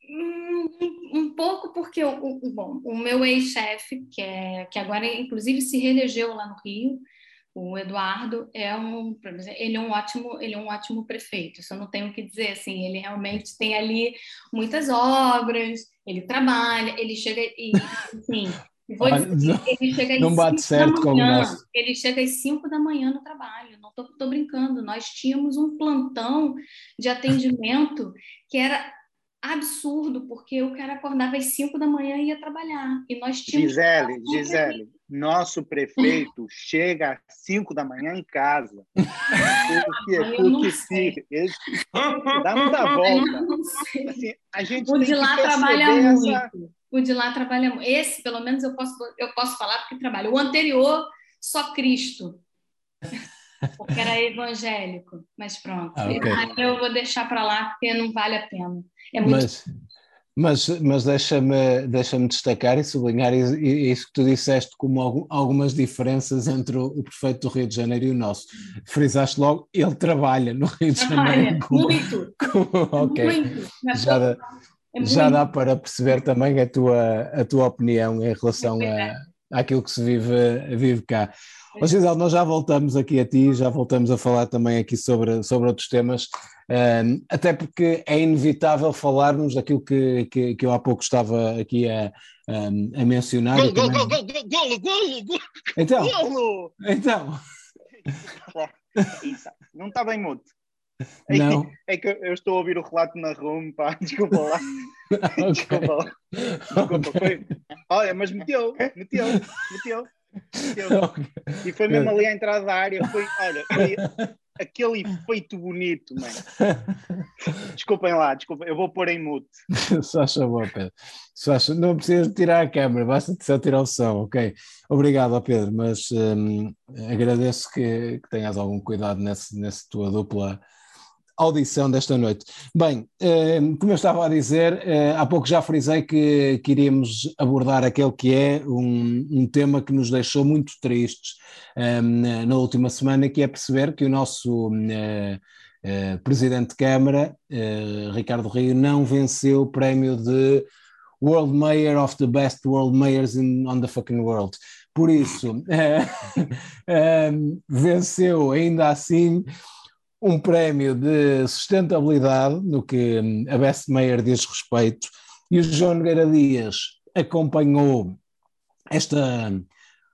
Um, um pouco, porque o, bom, o meu ex-chefe, que, é, que agora inclusive se reelegeu lá no Rio, o Eduardo é um ele é um ótimo ele é um ótimo prefeito isso eu não tenho o que dizer assim ele realmente tem ali muitas obras ele trabalha ele chega e assim Vou dizer, ele chega não bate certo com o nosso. Ele chega às 5 da manhã no trabalho, não estou brincando. Nós tínhamos um plantão de atendimento que era absurdo, porque o cara acordava às 5 da manhã e ia trabalhar. E nós tínhamos. Gisele, Gisele, nosso prefeito chega às 5 da manhã em casa. Porque, porque se, ele, dá muita volta. Assim, a gente o de lá trabalha essa... muito o de lá trabalha. Esse, pelo menos, eu posso, eu posso falar porque trabalha. O anterior, só Cristo. porque era evangélico. Mas pronto, ah, okay. eu vou deixar para lá porque não vale a pena. É muito mas, mas, mas deixa-me deixa destacar e sublinhar isso que tu disseste como algumas diferenças entre o, prefeito do Rio de Janeiro e o nosso. Frisaste logo, ele trabalha no Rio de Janeiro. Trabalha, muito. ok. Muito. Já, é já dá para perceber também a tua, a tua opinião em relação é a, àquilo que se vive, vive cá. Ô Gisele, nós já voltamos aqui a ti, já voltamos a falar também aqui sobre, sobre outros temas, um, até porque é inevitável falarmos daquilo que, que, que eu há pouco estava aqui a, um, a mencionar. Golo, também... golo, golo, golo, golo, golo, Então, golo. então. Não está bem mudo. É não. Que, é que eu estou a ouvir o relato na room, pá, desculpa lá. okay. Desculpa lá. Desculpa, okay. foi. Olha, mas meteu, meteu, meteu. E foi mesmo ali à entrada da área, foi, olha, foi aquele efeito bonito, mano. Desculpem lá, desculpem, eu vou pôr em mute. Só achou Pedro. Só não precisas tirar a câmera, basta só tirar o som, ok? Obrigado, Pedro, mas hum, agradeço que, que, tenhas algum cuidado nessa nesse tua dupla audição desta noite. Bem, eh, como eu estava a dizer, eh, há pouco já frisei que, queríamos abordar aquele que é um, um tema que nos deixou muito tristes eh, na última semana, que é perceber que o nosso Presidente de Câmara, Ricardo Rio, não venceu o prémio de World Mayor of the Best World Mayors in, on the fucking world. Por isso, venceu ainda assim um prémio de sustentabilidade, no que hum, a Best Mayor diz respeito, e o João Nogueira Dias acompanhou esta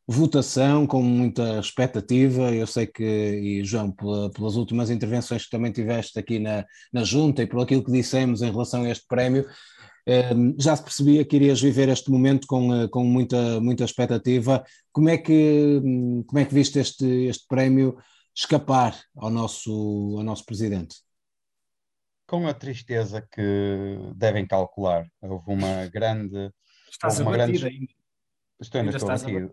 votação com muita expectativa. Eu sei que, e João, pela, pelas últimas intervenções que também tiveste aqui na, na Junta e por aquilo que dissemos em relação a este prémio, hum, já se percebia que irias viver este momento com, eh, com muita, muita expectativa. Como é que, hum, como é que viste este, este prémio? Escapar ao nosso, ao nosso presidente? Com a tristeza que devem calcular. Houve uma grande. Estás houve uma grande... ainda. Estou ainda, estou abatido.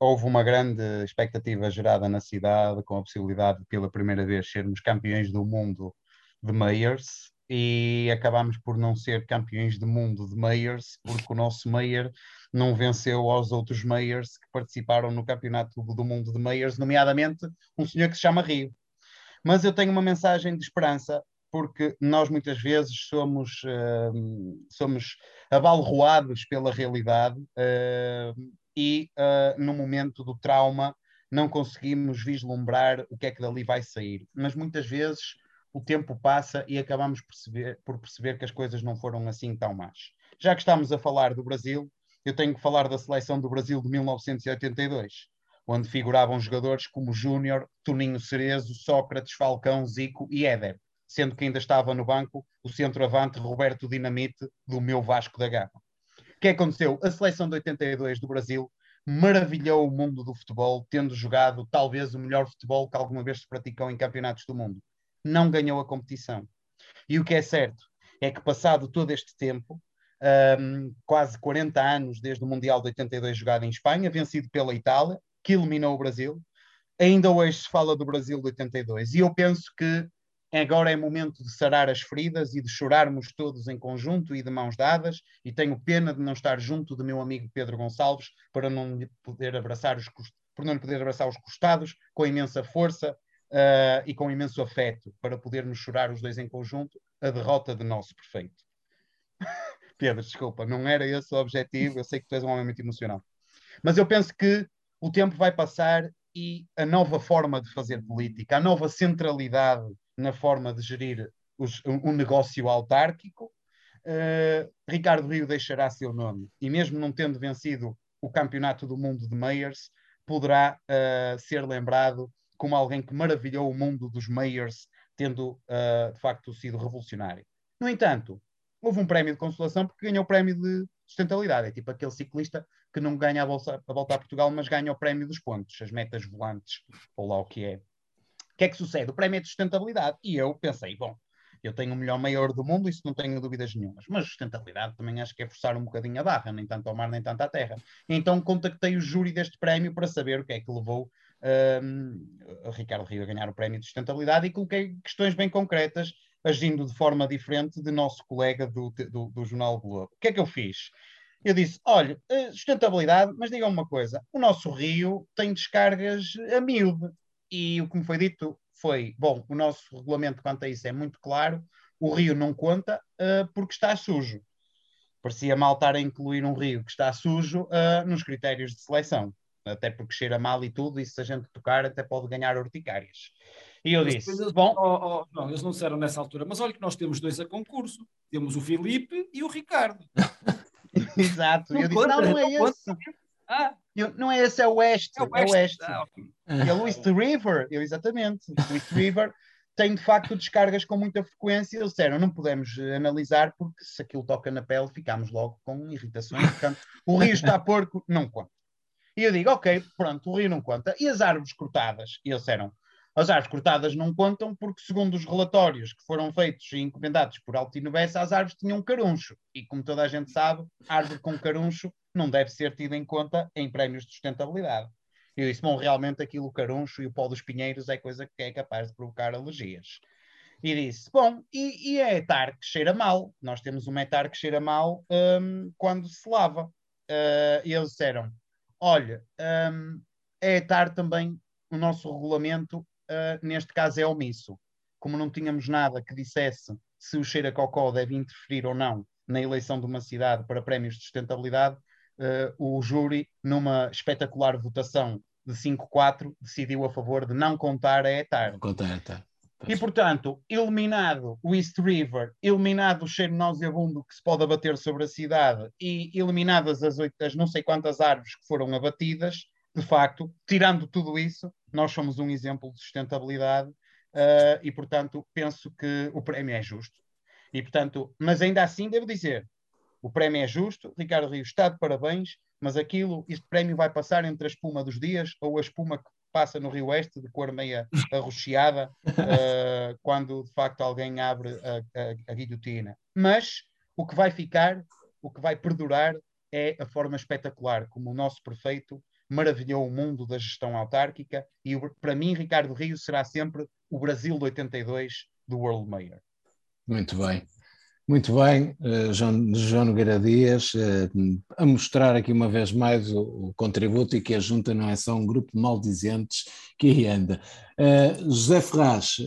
Houve uma grande expectativa gerada na cidade com a possibilidade de, pela primeira vez, sermos campeões do mundo de Mayors e acabámos por não ser campeões do mundo de Mayors porque o nosso Mayor não venceu aos outros Mayors que participaram no Campeonato do Mundo de Mayors, nomeadamente um senhor que se chama Rio. Mas eu tenho uma mensagem de esperança, porque nós muitas vezes somos, uh, somos abalroados pela realidade uh, e uh, no momento do trauma não conseguimos vislumbrar o que é que dali vai sair. Mas muitas vezes o tempo passa e acabamos perceber, por perceber que as coisas não foram assim tão más. Já que estamos a falar do Brasil, eu tenho que falar da seleção do Brasil de 1982, onde figuravam jogadores como Júnior, Toninho Cerezo, Sócrates, Falcão, Zico e Éder, sendo que ainda estava no banco o centroavante Roberto Dinamite do meu Vasco da Gama. O que aconteceu? A seleção de 82 do Brasil maravilhou o mundo do futebol, tendo jogado talvez o melhor futebol que alguma vez se praticou em campeonatos do mundo. Não ganhou a competição. E o que é certo é que, passado todo este tempo, um, quase 40 anos desde o Mundial de 82 jogado em Espanha, vencido pela Itália, que eliminou o Brasil. Ainda hoje se fala do Brasil de 82 e eu penso que agora é momento de sarar as feridas e de chorarmos todos em conjunto e de mãos dadas. E tenho pena de não estar junto do meu amigo Pedro Gonçalves para não poder abraçar os por não lhe poder abraçar os costados com imensa força uh, e com imenso afeto para podermos chorar os dois em conjunto a derrota de nosso prefeito. Pedro, desculpa, não era esse o objetivo, eu sei que tu és um homem muito emocional. Mas eu penso que o tempo vai passar e a nova forma de fazer política, a nova centralidade na forma de gerir os, um, negócio autárquico, uh, Ricardo Rio deixará seu nome. E mesmo não tendo vencido o campeonato do mundo de Mayors, poderá uh, ser lembrado como alguém que maravilhou o mundo dos Mayors, tendo uh, de facto sido revolucionário. No entanto, houve um prémio de consolação porque ganhou o prémio de sustentabilidade. É tipo aquele ciclista que não ganha a, bolsa, a volta a Portugal, mas ganha o prémio dos pontos, as metas volantes, ou lá o que é. O que é que sucede? O prémio é de sustentabilidade. E eu pensei, bom, eu tenho o melhor maior do mundo, isso não tenho dúvidas nenhumas. Mas sustentabilidade também acho que é forçar um bocadinho a barra, nem tanto ao mar, nem tanto à terra. Então contactei o júri deste prémio para saber o que é que levou um, Ricardo Rio a ganhar o prémio de sustentabilidade e coloquei questões bem concretas, agindo de forma diferente de nosso colega do, do, do Jornal Globo. O que é que eu fiz? Eu disse: olha, eh, sustentabilidade, mas digam uma coisa: o nosso rio tem descargas a miúde. E o que me foi dito foi: bom, o nosso regulamento quanto a isso é muito claro, o rio não conta uh, porque está sujo. Parecia mal estar a incluir um rio que está sujo uh, nos critérios de seleção até porque cheira mal e tudo, e se a gente tocar até pode ganhar urticárias. E eu disse, eles, bom... Oh, oh, não, eles não disseram nessa altura, mas olha que nós temos dois a concurso, temos o Filipe e o Ricardo. Exato, e eu disse, não, não é não esse. Ah. Eu, não é esse, é o Oeste. É o Oeste. É o Oeste. Ah, okay. E é o East River, eu, exatamente. O East River tem de facto descargas com muita frequência. Eles disseram, não podemos analisar porque se aquilo toca na pele ficamos logo com irritações. Portanto, o rio está porco, não conta. E eu digo, ok, pronto, o rio não conta. E as árvores cortadas? E eles disseram, as árvores cortadas não contam porque, segundo os relatórios que foram feitos e encomendados por Altino Bessa, as árvores tinham caruncho. E como toda a gente sabe, árvore com caruncho não deve ser tida em conta em prémios de sustentabilidade. Eu disse, bom, realmente aquilo, caruncho e o pó dos pinheiros é coisa que é capaz de provocar alergias. E disse, bom, e, e é etar que cheira mal? Nós temos um etar que cheira mal um, quando se lava. Uh, e eles disseram, Olha, um, é etar também o nosso regulamento, uh, neste caso é omisso. Como não tínhamos nada que dissesse se o cheiro a cocó deve interferir ou não na eleição de uma cidade para prémios de sustentabilidade, uh, o júri, numa espetacular votação de 5-4, decidiu a favor de não contar a etar. Contar a etar. E, portanto, eliminado o East River, eliminado o cheiro nauseabundo que se pode abater sobre a cidade e eliminadas as, as não sei quantas árvores que foram abatidas, de facto, tirando tudo isso, nós somos um exemplo de sustentabilidade uh, e, portanto, penso que o prémio é justo. E, portanto, mas ainda assim devo dizer, o prémio é justo, Ricardo Rio está de parabéns, mas aquilo, este prémio vai passar entre a espuma dos dias ou a espuma que passa no Rio Oeste, de cor meia arroxeada, uh, quando de facto alguém abre a, a, a guilhotina. Mas o que vai ficar, o que vai perdurar, é a forma espetacular como o nosso prefeito maravilhou o mundo da gestão autárquica e para mim Ricardo Rio será sempre o Brasil de 82 do World Mayor. Muito bem. Muito bem, uh, João, Nogueira Dias, uh, a mostrar aqui uma vez mais o, o, contributo e que a Junta não é só um grupo de maldizentes que aí anda. Uh, José Ferraz,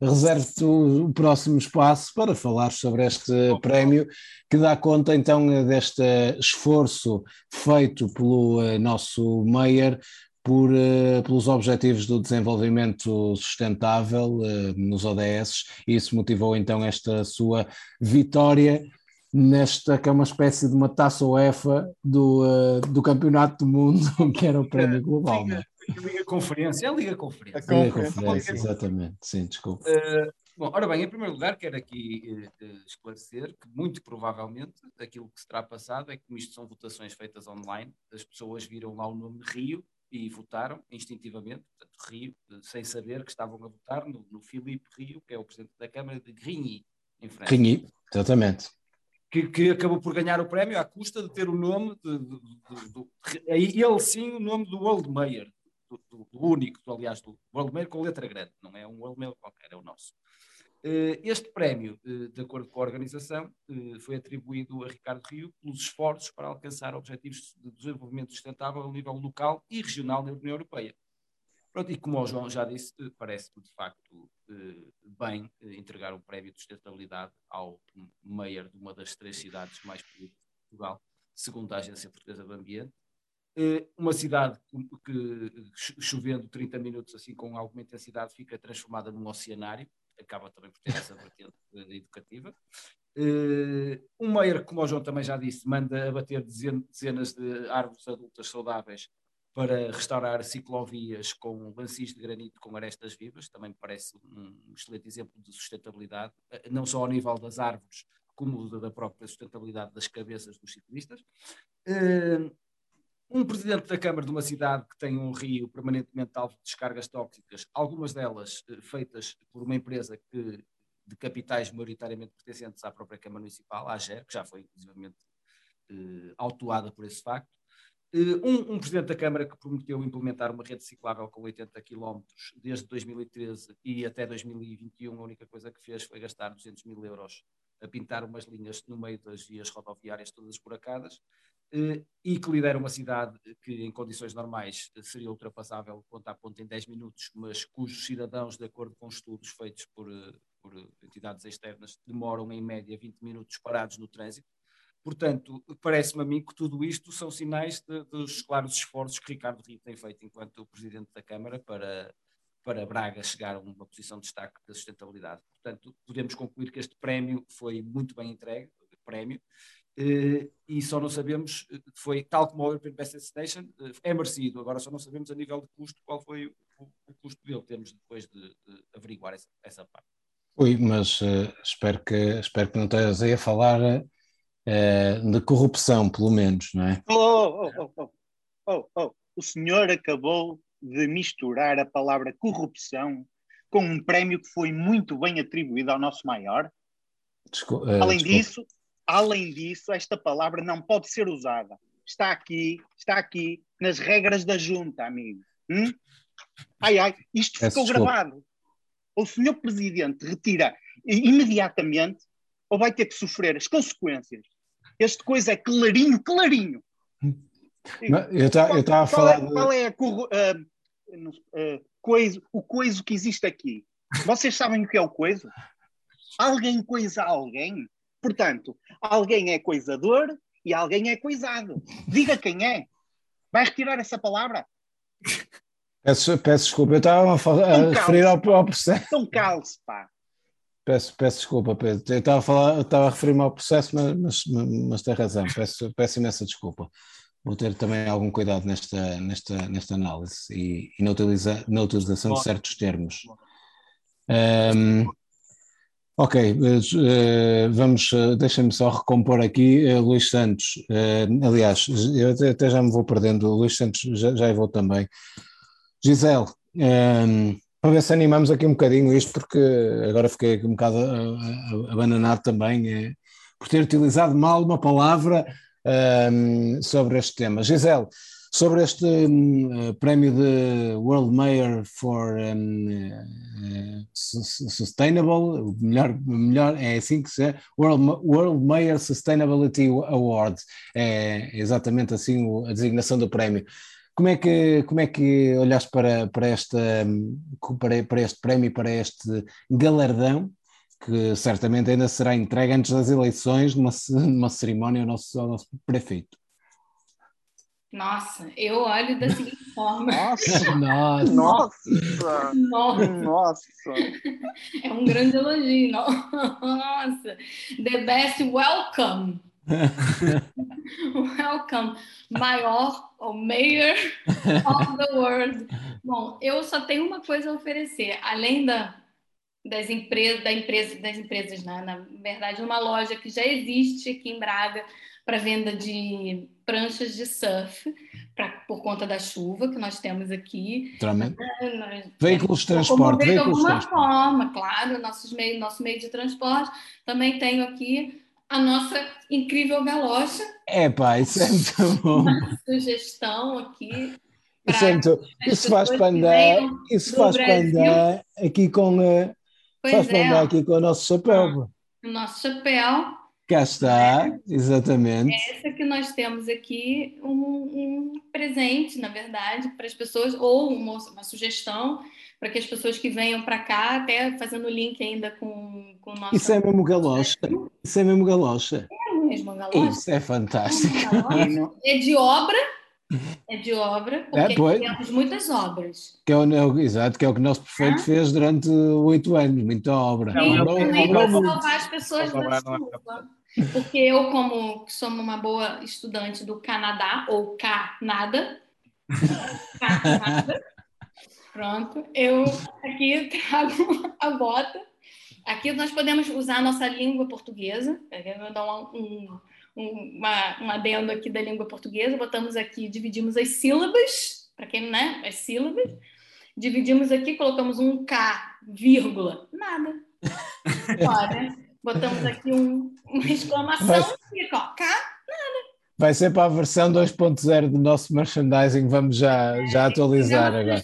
reserve-te o, próximo espaço para falar sobre este prémio que dá conta então deste esforço feito pelo nosso Meyer por, uh, pelos Objetivos do Desenvolvimento Sustentável uh, nos ODS, e isso motivou então esta sua vitória nesta que é uma espécie de uma taça UEFA do, do Campeonato do Mundo, que era o Prémio Global. Liga, Liga Conferência, é a Liga Conferência. A Liga Conferência, exatamente, sim, desculpa. Bom, ora bem, em primeiro lugar, quero aqui esclarecer que, muito provavelmente, aquilo que se terá passado é que, como isto são votações feitas online, as pessoas viram lá o nome Rio e votaram instintivamente, portanto, Rio, sem saber que estavam a votar no, no Filipe Rio, que é o presidente da Câmara de Grigny, em França. Grigny, exatamente. Que, que, acabou por ganhar o prémio à custa de ter o nome, de, de, de, de ele sim, o nome do World Mayor, do, do, do único, aliás, do World com letra grande, não é um World qualquer, é o nosso. Eh, este prémio, eh, de acordo com a organização, eh, foi atribuído a Ricardo Rio pelos esforços para alcançar objetivos de desenvolvimento sustentável a nível local e regional na União Europeia. Pronto, e como o João já disse, parece-me de facto bem entregar um prémio de sustentabilidade ao mayor de uma das três cidades mais poluídas de Portugal, segundo a Agência Portuguesa do Ambiente. Uma cidade que, chovendo 30 minutos assim com alguma intensidade, fica transformada num oceanário, acaba também por ter essa vertente educativa. Uh, um Meyer, como o João também já disse, manda abater dezenas de árvores adultas saudáveis para restaurar ciclovias com lancis de granito com arestas vivas, também me parece um excelente exemplo de sustentabilidade, eh, não só ao nível das árvores, como da própria sustentabilidade das cabeças dos ciclistas. Um presidente da Câmara de uma cidade que tem um rio permanentemente alvo de descargas tóxicas, algumas delas eh, feitas por uma empresa que, de capitais maioritariamente pertencentes à própria Câmara Municipal, a AGER, que já foi inclusivamente eh, autuada por esse facto, Um, um, presidente da Câmara que prometeu implementar uma rede ciclável com 80 km desde 2013 e até 2021, a única coisa que fez foi gastar 200 mil euros a pintar umas linhas no meio das vias rodoviárias todas buracadas e que lidera uma cidade que em condições normais seria ultrapassável ponta a ponta em 10 minutos, mas cujos cidadãos, de acordo com estudos feitos por, por entidades externas, demoram em média 20 minutos parados no trânsito Portanto, parece-me a mim que tudo isto são sinais de, dos claros esforços que Ricardo Rio tem feito enquanto Presidente da Câmara para, para Braga chegar a uma posição de destaque da sustentabilidade. Portanto, podemos concluir que este prémio foi muito bem entregue, prémio, eh, e só não sabemos, eh, foi tal como o European Best Destination, eh, é merecido, agora só não sabemos a nível de custo qual foi o, o custo dele, temos depois de, de averiguar essa, essa parte. Ui, mas uh, espero, que, espero que não estejas aí a falar uh, de corrupção, pelo menos, não é? Oh oh oh, oh, oh, oh, oh, O senhor acabou de misturar a palavra corrupção com um prémio que foi muito bem atribuído ao nosso maior. Descul uh, além desculpa. disso, além disso, esta palavra não pode ser usada. Está aqui, está aqui nas regras da junta, amigo. Hum? Ai, ai, isto ficou desculpa. gravado. O senhor presidente retira imediatamente ou vai ter que sofrer as consequências este coisa é clarinho, clarinho. Eu estava a falar. Qual é, qual é a, uh, uh, coisa, o coiso que existe aqui? Vocês sabem o que é o coiso? Alguém coisa alguém. Portanto, alguém é coisador e alguém é coisado. Diga quem é. Vai retirar essa palavra? Peço, peço desculpa, eu estava a, a referir ao, ao processo. Então calce, pá. Peço, peço desculpa, Pedro. Eu estava a, falar, estava a referir-me ao processo, mas, mas, mas tem razão. Peço, peço imensa desculpa. Vou ter também algum cuidado nesta, nesta, nesta análise e, e na, utiliza, na utilização de certos termos. Um, ok, uh, vamos, uh, deixa-me só recompor aqui. Uh, Luís Santos, aliás, eu até, já me vou perdendo. Luís Santos já, já vou também. Gisele, um, para ver se animamos aqui um bocadinho isto, porque agora fiquei um bocado abananado também por ter utilizado mal uma palavra um, sobre este tema. Gisele, sobre este um, prémio de World Mayor for um, uh, Sustainable, o melhor, melhor é assim que se é, World, World Mayor Sustainability Award, é exatamente assim a designação do prémio. Como é que, como é que olhaste para, para, esta, para, para este prémio, para este galardão, que certamente ainda será entregue antes das eleições, numa, numa cerimónia ao nosso, ao nosso prefeito? Nossa, eu olho da seguinte forma. Nossa! Nossa! Nossa! Nossa! É um grande elogio. Nossa! The best welcome! Welcome, maior ou mayor of the world. Bom, eu só tenho uma coisa a oferecer, além da, das empresas, da empresa, das empresas, né? na verdade, uma loja que já existe aqui em Braga para venda de pranchas de surf pra, por conta da chuva que nós temos aqui. É, veículos de transporte. De alguma forma, claro, nossos meio, nosso meio de transporte. Também tenho aqui a nossa incrível galocha. É, pá, isso é muito bom. sugestão aqui. Isso, é muito, isso faz para andar, isso faz para aqui com, uh, faz para andar aqui com o nosso chapéu. O nosso chapéu. Cá está, é, exatamente. Essa que nós temos aqui, um, um presente, na verdade, para as pessoas, ou uma, uma sugestão para que as pessoas que venham para cá, até fazendo link ainda com, com o nosso. Isso é mesmo galocha. Isso é mesmo galocha. É mesmo galocha. Isso é fantástico. É de obra. É de obra, porque é, pois. temos muitas obras. Que é o, exato, que é o que o nosso prefeito ah? fez durante oito anos, muita obra. Sim, obra, também para salvar as pessoas da chuva. Porque eu, como sou uma boa estudante do Canadá, ou Canadá, Canadá Pronto, eu aqui trago a bota. Aqui nós podemos usar a nossa língua portuguesa. Eu vou dar um, um, uma, um adendo aqui da língua portuguesa. Botamos aqui, dividimos as sílabas, para quem não é, as sílabas. Dividimos aqui, colocamos um K, vírgula, nada. Olha, botamos aqui um, uma exclamação, Mas... ó, K, nada. vai ser para a versão 2.0 do nosso merchandising, vamos já, é, já atualizar agora.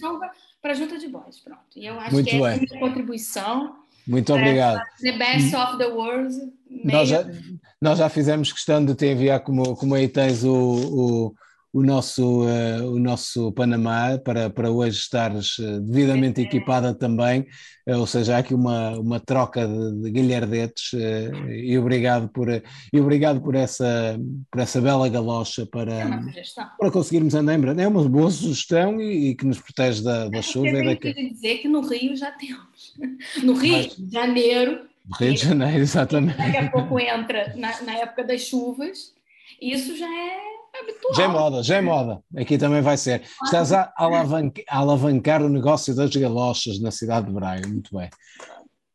Para a junta de boys, pronto. E eu acho Muito que essa é a minha contribuição. Muito obrigado. The best of the world. Nós já, nós já fizemos questão de te enviar, como, como aí tens o, o o nosso, uh, o nosso Panamá para, para hoje estares eh, devidamente equipada também, uh, ou seja, há aqui uma, uma troca de, de galhardetes uh, e obrigado por, e obrigado por, essa, por essa bela galocha para, é para conseguirmos andar em branco. É uma boa sugestão e, e que nos protege da, da chuva. Eu tenho que dizer que no Rio já temos. No Rio Mas, de Janeiro. Rio de Janeiro, exatamente. Daqui a pouco entra na, na época das chuvas. Isso já é habitual. Já é moda, já é moda. Aqui também vai ser. Estás a, alavancar, a alavancar o negócio das galochas na cidade de Braga. Muito bem.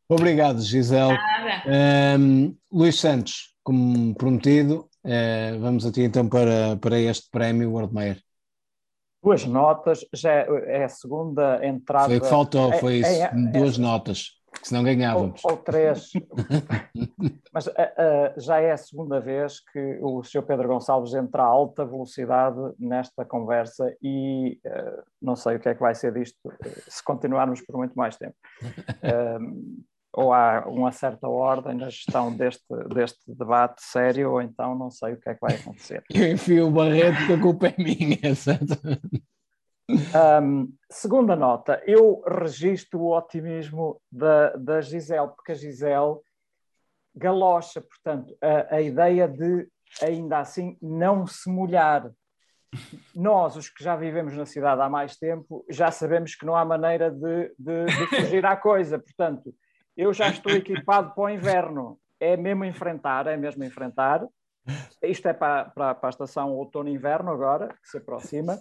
Obrigado, Gisele. Um, Luís Santos, como prometido, uh, vamos a ti então para, para este prémio World Mayor. Duas notas, já é a segunda entrada. Foi que faltou, é, foi é, isso, duas notas que senão ganhávamos. Ou, ou três. Mas uh, uh, já é a segunda vez que o Sr. Pedro Gonçalves entra a alta velocidade nesta conversa e uh, não sei o que é que vai ser disto se continuarmos por muito mais tempo. ou há uma certa ordem na gestão deste, deste debate sério, ou então não sei o que é que vai acontecer. Eu enfio o barreto que a culpa é minha, certo? Um, segunda nota, eu registro o otimismo da, da Gisele, porque a Gisele galocha, portanto, a, a ideia de ainda assim não se molhar. Nós, os que já vivemos na cidade há mais tempo, já sabemos que não há maneira de, de, de fugir à coisa. Portanto, eu já estou equipado para o inverno. É mesmo enfrentar, é mesmo enfrentar. Isto é para, para, para a estação outono-inverno agora, que se aproxima.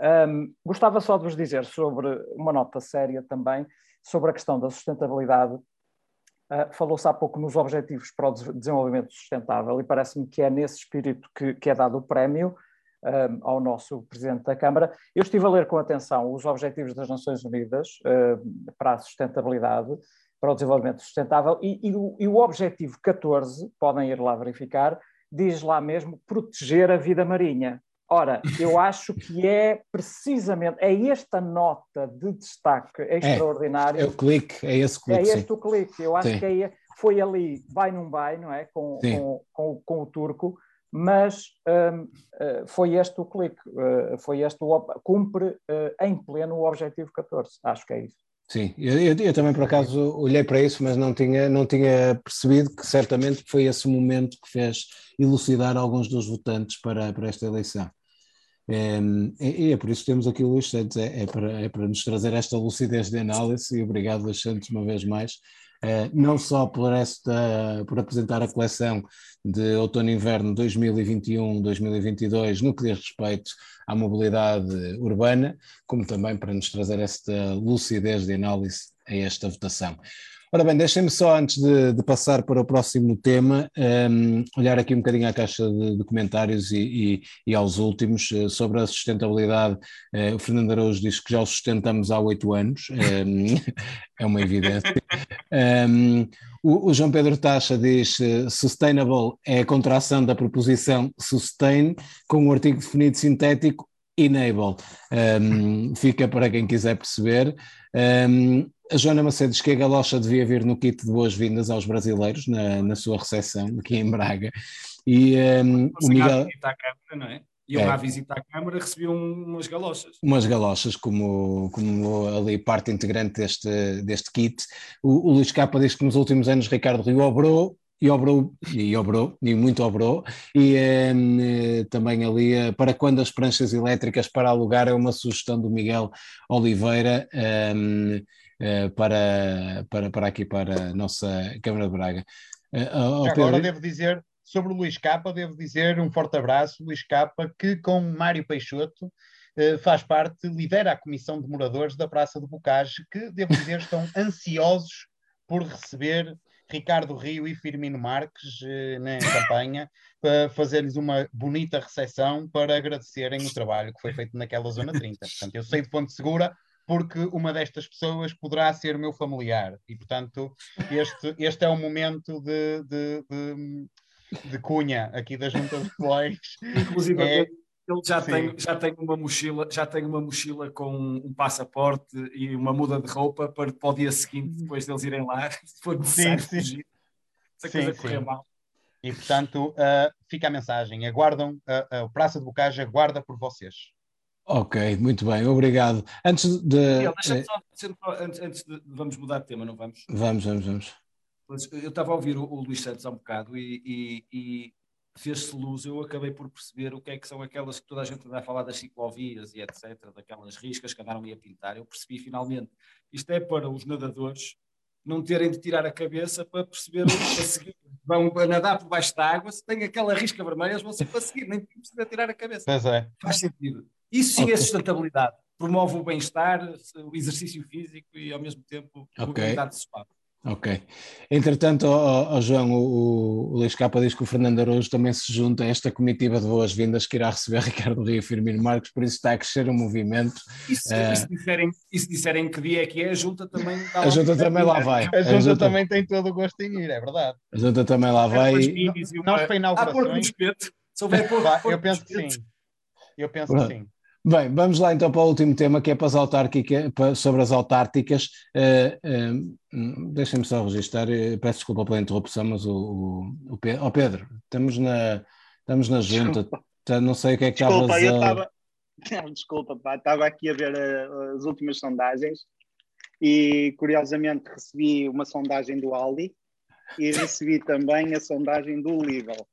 Um, gostava só de vos dizer sobre uma nota séria também sobre a questão da sustentabilidade. Uh, Falou-se há pouco nos Objetivos para o Desenvolvimento Sustentável e parece-me que é nesse espírito que, que é dado o prémio um, ao nosso Presidente da Câmara. Eu estive a ler com atenção os Objetivos das Nações Unidas uh, para a sustentabilidade, para o desenvolvimento sustentável e, e, o, e o Objetivo 14, podem ir lá verificar, diz lá mesmo proteger a vida marinha. Ora, eu acho que é precisamente, é esta nota de destaque extraordinário. É, é o clique, é esse clique. É este sim. o clique, eu acho sim. que é, foi ali, vai num vai, não é? Com, com, com, com, o turco, mas um, eh, foi este o clique, uh, foi este o, cumpre uh, em pleno o objetivo 14, acho que é isso. Sim, eu, eu, eu, também por acaso olhei para isso, mas não tinha, não tinha percebido que certamente foi esse momento que fez elucidar alguns dos votantes para, para esta eleição. É, e é, por isso que temos aqui o Luís Santos, é, é, para, é para nos trazer esta lucidez de análise e obrigado Luís Santos uma vez mais, é, não só por, esta, por apresentar a coleção de outono inverno 2021-2022 no que diz respeito à mobilidade urbana, como também para nos trazer esta lucidez de análise a esta votação. Ora bem, deixem-me só, antes de, de, passar para o próximo tema, um, ehm, olhar aqui um bocadinho à caixa de, de comentários e, e, e, aos últimos uh, sobre a sustentabilidade. Uh, o Fernando Araújo diz que já o sustentamos há oito anos, um, ehm, é uma evidência. Um, ehm, o, o, João Pedro Tacha diz uh, sustainable é a contração da preposição sustain com o um artigo definido sintético enable. fica para quem quiser perceber. Um, a Joana Macedo diz que a galocha devia vir no kit de boas-vindas aos brasileiros na, na sua recepção aqui em Braga. E um, o Miguel. À Câmara, não é? Iam é. lá visitar a Câmara recebiam umas galochas. Umas galochas, como, como ali parte integrante deste, deste kit. O, o Luís Capa diz que nos últimos anos Ricardo Rio obrou e obrou, e obrou, e muito obrou, e um, também ali eh, para quando as pranchas elétricas para alugar é uma sugestão do Miguel Oliveira, uh, para, para, para aqui, para a nossa Câmara de Braga. Uh, Agora devo dizer, sobre o Luís Capa, devo dizer um forte abraço, Luís Capa, que com Mário Peixoto uh, faz parte, lidera a Comissão de Moradores da Praça do Bocage, que, devo dizer, estão ansiosos por receber Ricardo Rio e Firmino Marques na campanha para fazer-lhes uma bonita recepção para agradecerem o trabalho que foi feito naquela zona 30. Portanto, eu sei de fonte segura porque uma destas pessoas poderá ser meu familiar. E, portanto, este, este é o momento de, de, de de cunha aqui da Junta de Bois. Inclusive, é... ele já tem, já, tem uma mochila, já tem uma mochila com um passaporte e uma muda de roupa para, para o dia seguinte, depois deles irem lá, se for necessário sim, sim. fugir. Se a coisa correr mal. E portanto, uh, fica a mensagem: aguardam, uh, uh, o Praça de Bocage aguarda por vocês. Ok, muito bem, obrigado. Antes de. Miguel, eh, só, antes, antes de. Vamos mudar de tema, não vamos? Vamos, vamos, vamos. Eu estava a ouvir o, o Luís Santos há um bocado e, e, e fez-se luz. Eu acabei por perceber o que é que são aquelas que toda a gente anda a falar das ciclovias e etc., daquelas riscas que andaram a pintar. Eu percebi finalmente. Isto é para os nadadores não terem de tirar a cabeça para perceber a seguir. Vão nadar por baixo da água, se tem aquela risca vermelha, eles vão sempre a seguir, nem precisa tirar a cabeça. Pois é. Faz sentido. Isso sim é okay. é sustentabilidade. Promove o bem-estar, o exercício físico e, ao mesmo tempo, a mobilidade suave. Ok. Entretanto, oh, oh, João, o, o Luís Capa diz que o Fernando Araújo também se junta a esta comitiva de boas-vindas que irá receber Ricardo Rio e Firmino Marcos, por isso está a crescer o movimento. E se, uh, e se, disserem, e se disserem que dia é que é, a junta também A junta também lá vai. A junta, a junta, também tem todo o gosto em ir, é verdade. A junta também lá vai. Nós para inaugurações... Ah, eu penso que sim. Eu penso que sim. Bem, vamos lá então para o último tema, que é para as autárquicas, sobre as autárticas. Uh, uh, Deixem-me só registrar, uh, peço desculpa pela interrupção, mas o, o, o Pedro, oh Pedro, estamos na, estamos na junta, tá, não sei o que é que desculpa, estavas a... Tava... Desculpa, pá, estava aqui a ver as últimas sondagens e curiosamente recebi uma sondagem do Aldi e recebi também a sondagem do Lidl.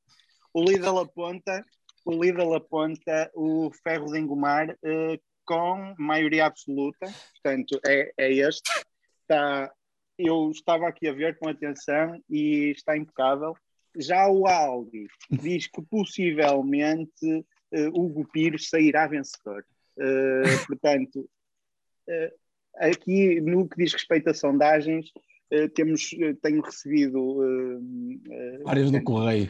O Lidl aponta o Lidl aponta o ferro de engomar uh, com maioria absoluta, portanto é, é este. Está, eu estava aqui a ver com atenção e está impecável. Já o Aldi diz que possivelmente uh, Hugo Pires sairá vencedor. Uh, portanto, uh, aqui no que diz respeito a sondagens, temos, tenho recebido várias do correio.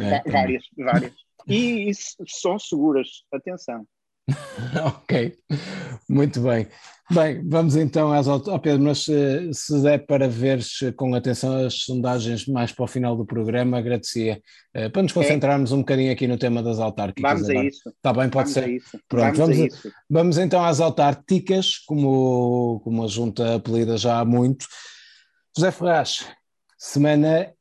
É, várias, várias. E, e são seguras, atenção. ok, muito bem. Bem, vamos então às oh Pedro, mas se, se der para ver com atenção as sondagens mais para o final do programa, agradecia uh, para nos é. concentrarmos é. um bocadinho aqui no tema das autárquicas. Vamos agora. a isso. Está bem, pode vamos ser. Pronto, vamos, vamos, a, vamos, então às autárquicas, como, como a junta apelida já há muito. José Ferraz, semana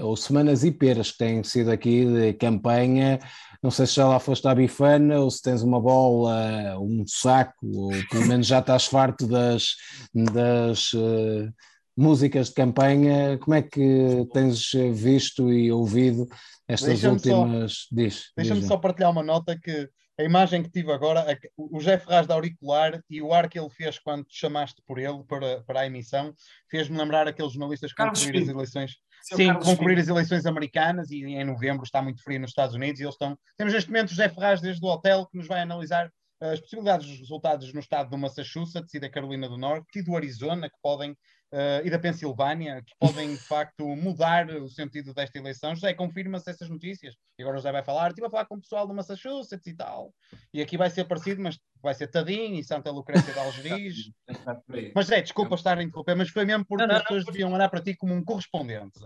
ou semanas e peras que têm sido aqui de campanha. Não sei se já lá foste à bifana ou se tens uma bola, um saco, ou pelo menos já estás farto das, das uh, músicas de campanha. Como é que tens visto e ouvido estas últimas. Só, diz. Deixa-me só partilhar uma nota que a imagem que tive agora, o Jeff Ferraz da auricular e o ar que ele fez quando te chamaste por ele para, para a emissão, fez-me lembrar aqueles jornalistas que vão cobrir as eleições. Sim, Carlos vão cobrir as eleições americanas e em novembro está muito frio nos Estados Unidos e eles estão. Temos neste momento o Jeff Ferraz desde o hotel que nos vai analisar as possibilidades dos resultados no estado do Massachusetts e da Carolina do Norte e do Arizona que podem uh, e da Pensilvânia, que podem de facto mudar o sentido desta eleição. José, confirma-se essas notícias. E agora o José vai falar, estive a falar com o pessoal do Massachusetts e tal. E aqui vai ser parecido, mas vai ser Tadim e Santa Lucrécia de Algeris. mas José, desculpa estar a interromper, mas foi mesmo porque não, não, as pessoas não, deviam olhar para ti como um correspondente.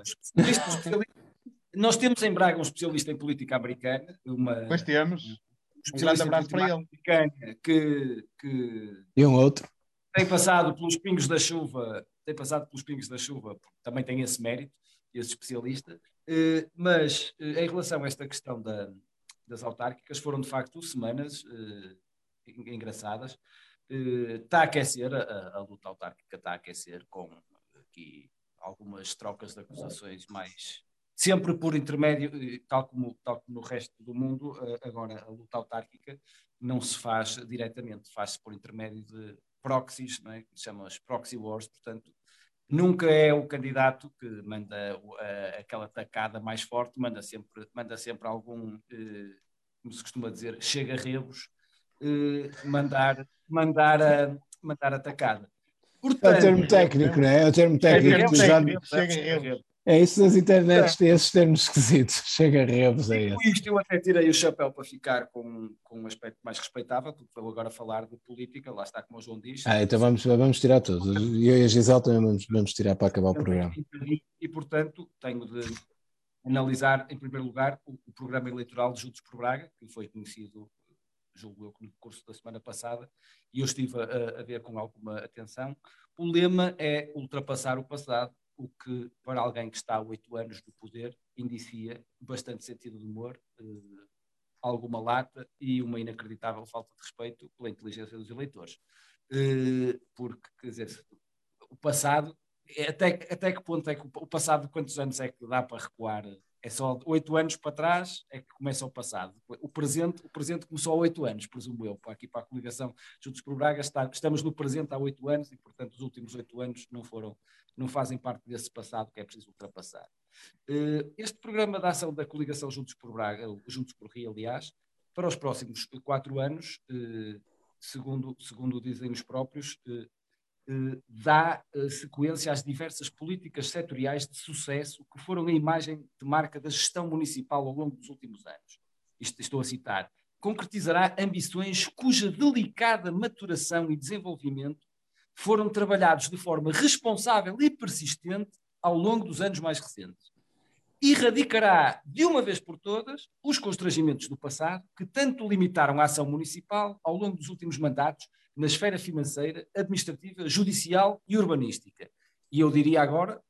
Nós temos em Braga um especialista em política americana. Uma, pois temos. Um grande abraço para ele. Que, que e um outro. Tem passado pelos pingos da chuva tem passado pelos pingos da chuva, também tem esse mérito, esse especialista. Eh, mas eh, em relação a esta questão da, das autárquicas, foram de facto semanas eh, engraçadas. Está a aquecer, a, a luta autárquica está a aquecer com aqui algumas trocas de acusações mais sempre por intermédio, tal como, tal como no resto do mundo, agora a luta autárquica não se faz diretamente, faz-se por intermédio de proxies, não é? que se chama as proxy wars, portanto, nunca é o candidato que manda uh, aquela tacada mais forte, manda sempre, manda sempre algum, uh, como se costuma dizer, chega-rebos, uh, mandar, mandar, a, mandar a tacada. Portanto, é o termo técnico, não é? É o termo técnico. Chega-rebos. É isso das internets, tem esses termos esquisitos. Chega a rebos é isso. isto eu até tirei o chapéu para ficar com, com um aspecto mais respeitável, porque vou agora falar de política, lá está como o João diz. Ah, então vamos, vamos tirar todos. Eu e a Gisele também vamos, vamos tirar para acabar o programa. E, e, portanto, tenho de, analisar, em primeiro lugar, o, o programa eleitoral de Juntos por Braga, que foi conhecido, julgo eu, no curso da semana passada, e eu estive a, a ver com alguma atenção. O lema é ultrapassar o passado, o que, para alguém que está há oito anos no poder, indicia bastante sentido de humor, eh, alguma lata e uma inacreditável falta de respeito pela inteligência dos eleitores. Eh, porque, quer dizer, o passado, até, até que ponto é que o passado, quantos anos é que dá para recuar? É só oito anos para trás é que começa o passado. O presente, o presente começou há oito anos, presumo eu, aqui para a coligação Juntos por Braga, está, estamos no presente há oito anos e, portanto, os últimos oito anos não foram, não fazem parte desse passado que é preciso ultrapassar. Eh, este programa de ação da coligação Juntos por Braga, Juntos por Rio, aliás, para os próximos quatro anos, eh, segundo, segundo dizem os próprios, eh, dá sequência às diversas políticas setoriais de sucesso que foram a imagem de marca da gestão municipal ao longo dos últimos anos. Isto estou a citar. Concretizará ambições cuja delicada maturação e desenvolvimento foram trabalhados de forma responsável e persistente ao longo dos anos mais recentes. Erradicará, de uma vez por todas, os constrangimentos do passado que tanto limitaram a ação municipal ao longo dos últimos mandatos na esfera financeira, administrativa, judicial e urbanística. E eu diria agora,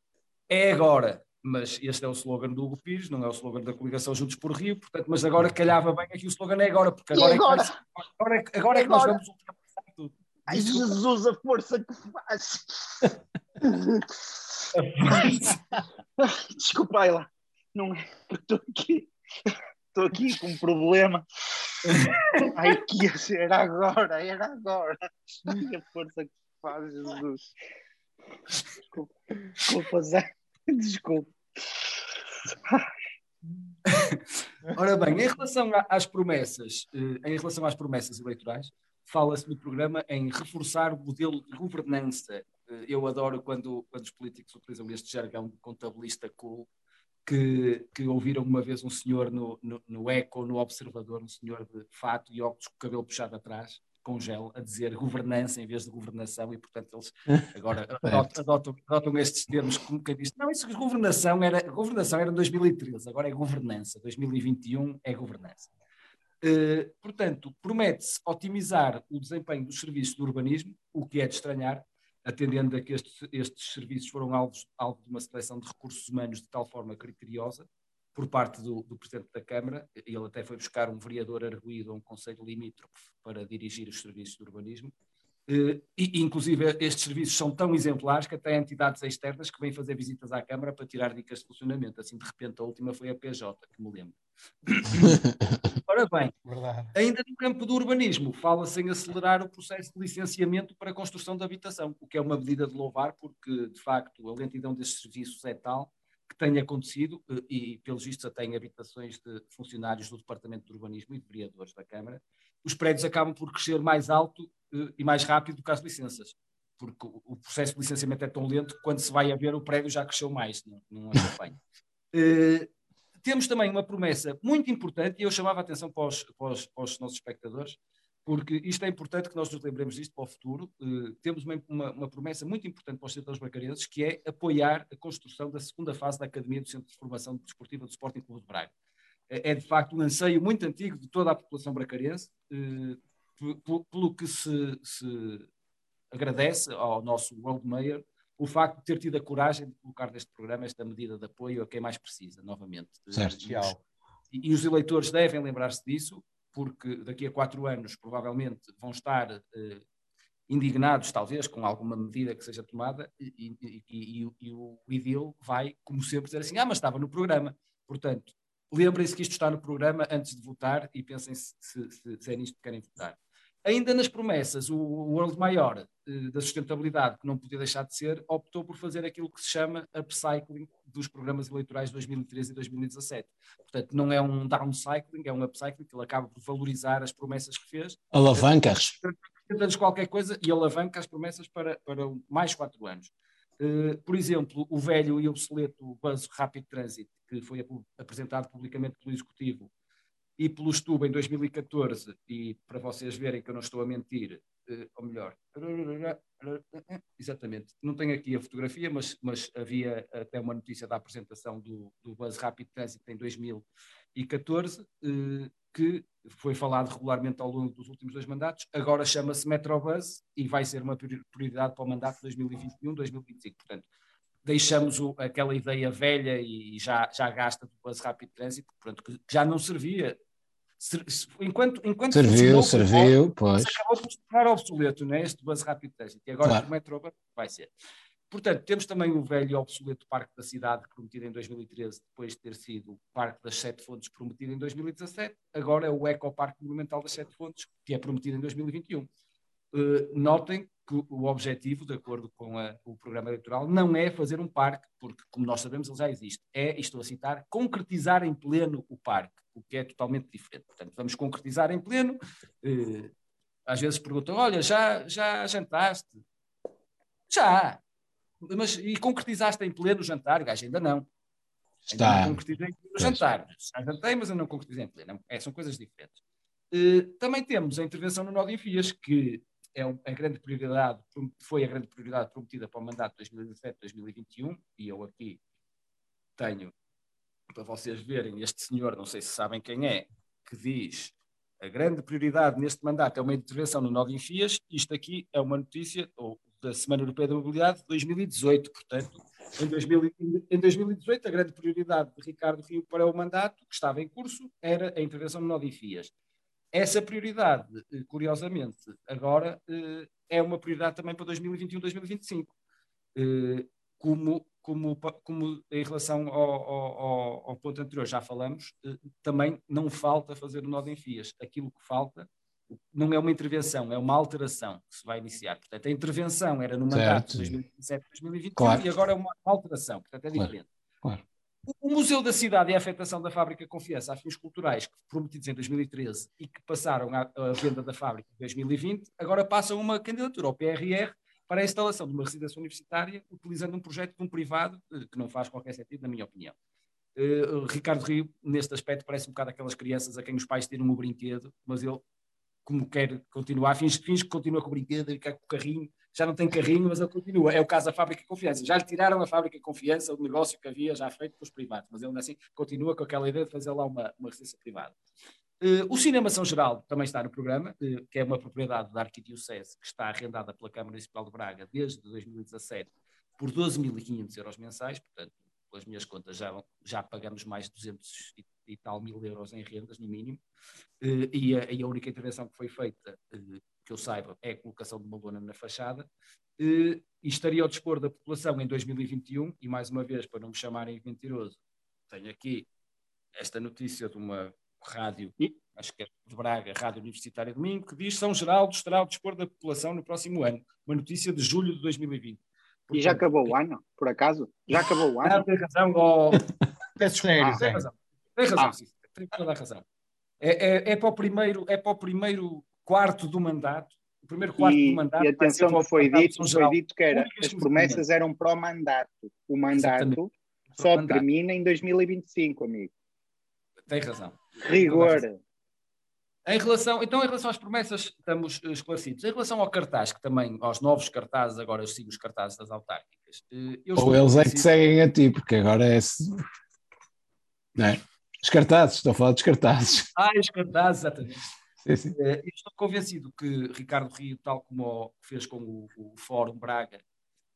é agora. Mas este é o slogan do Hugo Pires, não é o slogan da coligação Juntos por Rio, portanto, mas agora calhava bem aqui o slogan é agora, porque agora, agora? É, que, agora, é, agora é que nós vamos ultrapassar tudo. Ai, Jesus, a força que faz! Desculpa lá. Não é, estou aqui. Estou aqui com um problema. Ai, que ia ser agora, era agora. A força que faz, Jesus. Desculpa, desculpa, Zé. Desculpa. Ora bem, em relação às promessas, eh, em relação às promessas eleitorais, fala-se no programa em reforçar o modelo de governança eu adoro quando, quando os políticos utilizam este jargão contabilista cool, que, que ouviram uma vez um senhor no, no, no Eco, no Observador, um senhor de fato e óculos com o cabelo puxado atrás, com gel, a dizer governança em vez de governação, e portanto eles agora adotam, adotam, adotam, estes termos como quem diz, não, isso governação era, governação era em 2013, agora é governança, 2021 é governança. Uh, portanto, promete-se otimizar o desempenho dos serviços de urbanismo, o que é de estranhar, atendendo a que estes, estes serviços foram alvos, alvo de uma seleção de recursos humanos de tal forma criteriosa por parte do, do, Presidente da Câmara, ele até foi buscar um vereador arguído a um conselho limítrofe para dirigir os serviços de urbanismo, eh, e, inclusive estes serviços são tão exemplares que até entidades externas que vêm fazer visitas à Câmara para tirar dicas de funcionamento, assim de repente a última foi a PJ, que me lembro. Ora bem, Verdade. ainda no campo do urbanismo, fala-se em acelerar o processo de licenciamento para a construção de habitação, o que é uma medida de louvar, porque, de facto, a lentidão destes serviços é tal que tem acontecido, eh, e pelos vistos até em habitações de funcionários do Departamento de Urbanismo e de vereadores da Câmara, os prédios acabam por crescer mais alto uh, e mais rápido do que as licenças, porque o, processo de licenciamento é tão lento que quando se vai a ver o prédio já cresceu mais, não, não acompanha. Temos também uma promessa muito importante, e eu chamava a atenção para os, para os, para os nossos espectadores, porque isto é importante que nós nos lembremos disto para o futuro. Uh, temos uma, uma, uma, promessa muito importante para os cidadãos bracarenses, que é apoiar a construção da segunda fase da Academia do Centro de Formação Desportiva do Sporting Clube de Braga. É, é, de facto um anseio muito antigo de toda a população bracarense, uh, pelo que se, se, agradece ao nosso World Mayor o facto de ter tido a coragem de colocar neste programa esta medida de apoio a quem mais precisa, novamente. Certo. E, os, e os eleitores devem lembrar-se disso, porque daqui a quatro anos provavelmente vão estar uh, indignados, talvez, com alguma medida que seja tomada, e, e, e, o IDIL vai, como sempre, dizer assim: ah, mas estava no programa. Portanto, lembrem-se que isto está no programa antes de votar e pensem se, se, se, se é nisto que querem votar. Ainda nas promessas, o World Maior eh, da sustentabilidade, que não podia deixar de ser, optou por fazer aquilo que se chama upcycling dos programas eleitorais de 2013 e 2017. Portanto, não é um downcycling, é um upcycling, que ele acaba por valorizar as promessas que fez. Alavancas. Tentando qualquer coisa e alavanca as promessas para, para mais quatro anos. Uh, por exemplo, o velho e obsoleto Buzz Rapid Transit, que foi apresentado publicamente pelo Executivo e pelo Estubo em 2014, e para vocês verem que eu não estou a mentir, uh, ou melhor, exatamente, não tenho aqui a fotografia, mas, mas havia até uma notícia da apresentação do, do Bus Rapid Transit em 2014, uh, que foi falado regularmente ao longo dos últimos dois mandatos, agora chama-se Metrobus e vai ser uma prioridade para o mandato 2021-2025. Portanto, deixamos o, aquela ideia velha e já, já gasta do Bus Rapid Transit, portanto, que já não servia enquanto, enquanto serviu, serviu, pois. acabou por se tornar obsoleto, não é? Este bus rápido transit. E agora claro. o metro vai ser. Portanto, temos também o velho e obsoleto Parque da Cidade, prometido em 2013, depois de ter sido o Parque das Sete Fontes, prometido em 2017. Agora é o Ecoparque Monumental das Sete Fontes, que é prometido em 2021. Uh, notem que o objetivo, de acordo com a, o programa eleitoral, não é fazer um parque, porque, como nós sabemos, ele já existe. É, estou a citar, concretizar em pleno o parque, o que é totalmente diferente. Portanto, vamos concretizar em pleno. Uh, às vezes perguntam: olha, já, já jantaste? Já! Mas, e concretizaste em pleno o jantar? Gajo, ainda não. Está. Ainda não concretizei em pleno o jantar. Já jantei, mas eu não concretizei em pleno. É, são coisas diferentes. Uh, também temos a intervenção no nó de enfias, que é a grande prioridade, foi a grande prioridade prometida para o mandato 2017-2021, e eu aqui tenho, para vocês verem, este senhor, não sei se sabem quem é, que diz a grande prioridade neste mandato é uma intervenção no de Enfias, isto aqui é uma notícia ou, da Semana Europeia da Mobilidade de 2018, portanto, em, 2000, em 2018 a grande prioridade de Ricardo Rio para o mandato, que estava em curso, era a intervenção no de Enfias. Essa prioridade, eh, curiosamente, agora eh, é uma prioridade também para 2021-2025. Eh, como, como, como em relação ao, ao, ao, ponto anterior já falamos, também não falta fazer o nó de enfias. Aquilo que falta não é uma intervenção, é uma alteração que se vai iniciar. Portanto, a intervenção era no mandato de 2017-2021 claro. e agora é uma alteração, portanto é diferente. Claro. Claro. O Museu da Cidade e a afetação da fábrica Confiança a fins culturais, prometidos em 2013 e que passaram à, venda da fábrica em 2020, agora passam uma candidatura ao PRR para a instalação de uma residência universitária utilizando um projeto de um privado eh, que não faz qualquer sentido, na minha opinião. Uh, Ricardo Rio, neste aspecto, parece um bocado aquelas crianças a quem os pais tiram um brinquedo, mas ele, como quer continuar, finge, finge que continua com o brinquedo e quer com o carrinho, já não tem carrinho, mas ele continua. É o caso da fábrica Confiança. Já lhe tiraram a fábrica Confiança, o negócio que havia já feito com os privados, mas ele assim continua com aquela ideia de fazer lá uma, uma residência privada. Uh, o Cinema São Geral também está no programa, uh, que é uma propriedade da Arquidiocese que está arrendada pela Câmara Municipal de Braga desde 2017 por 12.500 euros mensais, portanto, pelas minhas contas, já, já pagamos mais de 200 e, tal mil euros em rendas, no mínimo, uh, e, a, e, a, única intervenção que foi feita que eu saiba, é a colocação de uma lona na fachada, e estaria ao dispor da população em 2021, e mais uma vez, para não me chamarem mentiroso, tenho aqui esta notícia de uma rádio, acho que é de Braga, Rádio Universitária Domingo, que diz São Geraldo estará ao dispor da população no próximo ano. Uma notícia de julho de 2020. Portanto, e já acabou o ano, por acaso? Já acabou o ano? Não, tem razão. Oh... Peço ah, tem razão. Tem razão, ah. sim. Tem toda a razão. É, é, é, para o primeiro, é para o primeiro quarto do mandato, o primeiro quarto e, do mandato. E atenção que foi dito, foi dito que era, as promessas eram para o mandato. O mandato Exatamente. só mandato. termina em 2025, amigo. Tem razão. Rigor. Em relação, então, em relação às promessas, estamos esclarecidos. Em relação ao cartaz, que também, aos novos cartazes, agora eu sigo os cartazes das autárquicas. Eh, Ou eles é que seguem a ti, porque agora é. Não é? Os cartazes, estou a falar dos cartazes. Ah, os cartazes, exatamente. Sim, sim. Uh, estou convencido que Ricardo Rio, tal como fez com o, o Fórum Braga,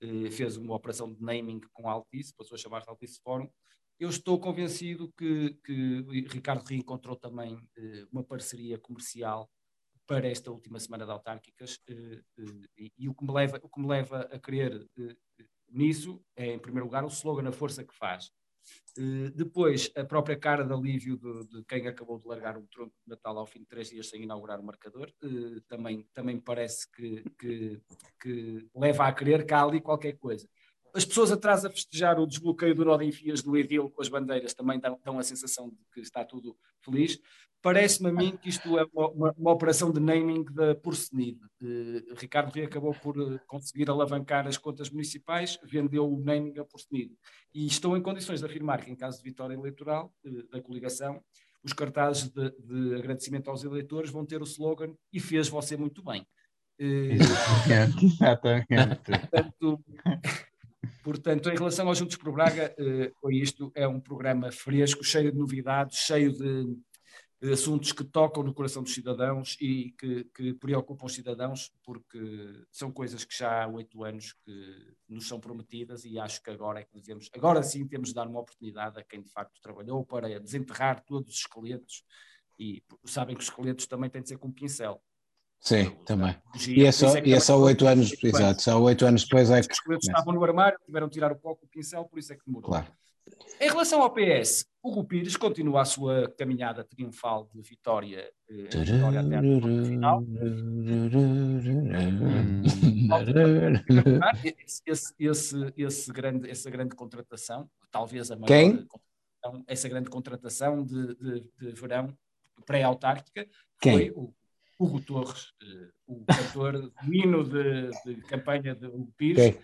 uh, fez uma operação de naming com a Altice, passou a chamar-se Altice Fórum. Eu estou convencido que, que Ricardo Rio encontrou também uh, uma parceria comercial para esta última semana de autárquicas e, e, o, que me leva, o que me leva a crer nisso é, em primeiro lugar, o slogan A Força que Faz depois, a própria cara de alívio de, de, quem acabou de largar um tronco de Natal ao fim de três dias sem inaugurar o marcador, também, também parece que, que, que, leva a crer que há ali qualquer coisa. As pessoas atrás a festejar o desbloqueio do nó de enfias do Edil com as bandeiras também dão, dão a sensação de que está tudo feliz. Parece-me a mim que isto é uma, uma, uma operação de naming da Porcenid. Uh, Ricardo Rio acabou por uh, conseguir alavancar as contas municipais, vendeu o naming a Porcenid. E estou em condições de afirmar que, em caso de vitória eleitoral uh, da coligação, os cartazes de, de, agradecimento aos eleitores vão ter o slogan e fez você muito bem. Exatamente. Portanto, portanto, em relação aos Juntos por Braga, foi isto, é um programa fresco, cheio de novidades, cheio de assuntos que tocam no coração dos cidadãos e que, que, preocupam os cidadãos, porque são coisas que já há oito anos que nos são prometidas e acho que agora é que devemos, agora sim temos de dar uma oportunidade a quem de facto trabalhou para desenterrar todos os esqueletos e sabem que os esqueletos também têm de ser com pincel. Sim, então, também. E é só, é e é só oito anos, exato, só oito anos depois é que. Os esqueletos estavam no armário, tiveram de tirar o pó com o pincel, por isso é que demorou. Claro. Em relação ao PS, o Pires continua a sua caminhada triunfal de vitória, eh, vitória até a final. esse, esse, esse grande, essa grande contratação, talvez a maior Quem? essa grande contratação de, de, de verão pré-autárquica foi o Hugo Torres, eh, o cantor, o hino de, de campanha de Hugo Pires,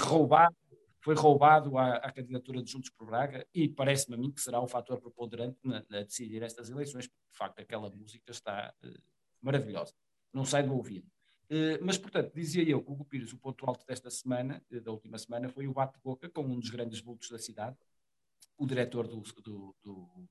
roubado foi roubado à, à, candidatura de Juntos por Braga e parece-me a mim que será o fator preponderante na, na, decidir estas eleições, porque de facto aquela música está uh, maravilhosa, não sai do ouvido. Uh, mas, portanto, dizia eu que o Hugo Pires, o ponto alto desta semana, uh, da última semana, foi o bate-boca com um dos grandes vultos da cidade, o diretor do, do, do,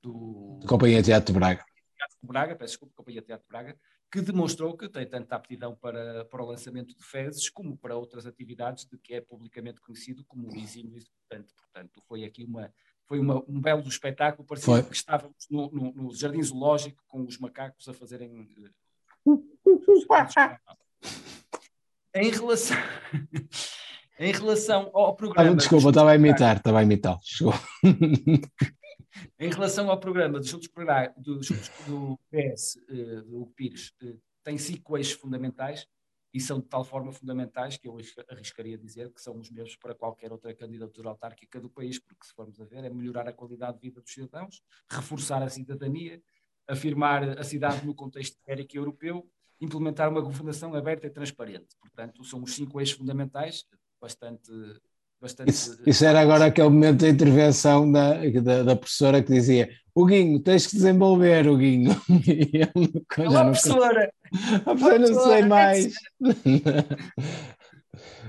do Companhia Teatro de Braga. Teatro de Braga, peço desculpa, Companhia Teatro de Braga, que demonstrou que tem tanta aptidão para, para o lançamento de fezes como para outras atividades de que é publicamente conhecido como o exímio executante. Portanto, foi aqui uma, foi uma, um belo espetáculo, parecia foi. que estávamos no, no, no, jardim zoológico com os macacos a fazerem... em relação... em relação ao programa... Ah, desculpa, estava a imitar, estava a imitar. Em relação ao programa dos do, do PS, do Pires, uh, tem cinco eixos fundamentais e são de tal forma fundamentais que eu arriscaria dizer que são os mesmos para qualquer outra candidatura autárquica do país, porque se formos a ver, é melhorar a qualidade de vida dos cidadãos, reforçar a cidadania, afirmar a cidade no contexto ibérico e europeu, implementar uma governação aberta e transparente. Portanto, são os cinco eixos fundamentais, bastante bastante. Isso, isso, era agora aquele momento da intervenção da, da, da professora que dizia: O Guinho, tens que desenvolver, o Guinho. E ele, Olá, não, professora! A professora não sei mais.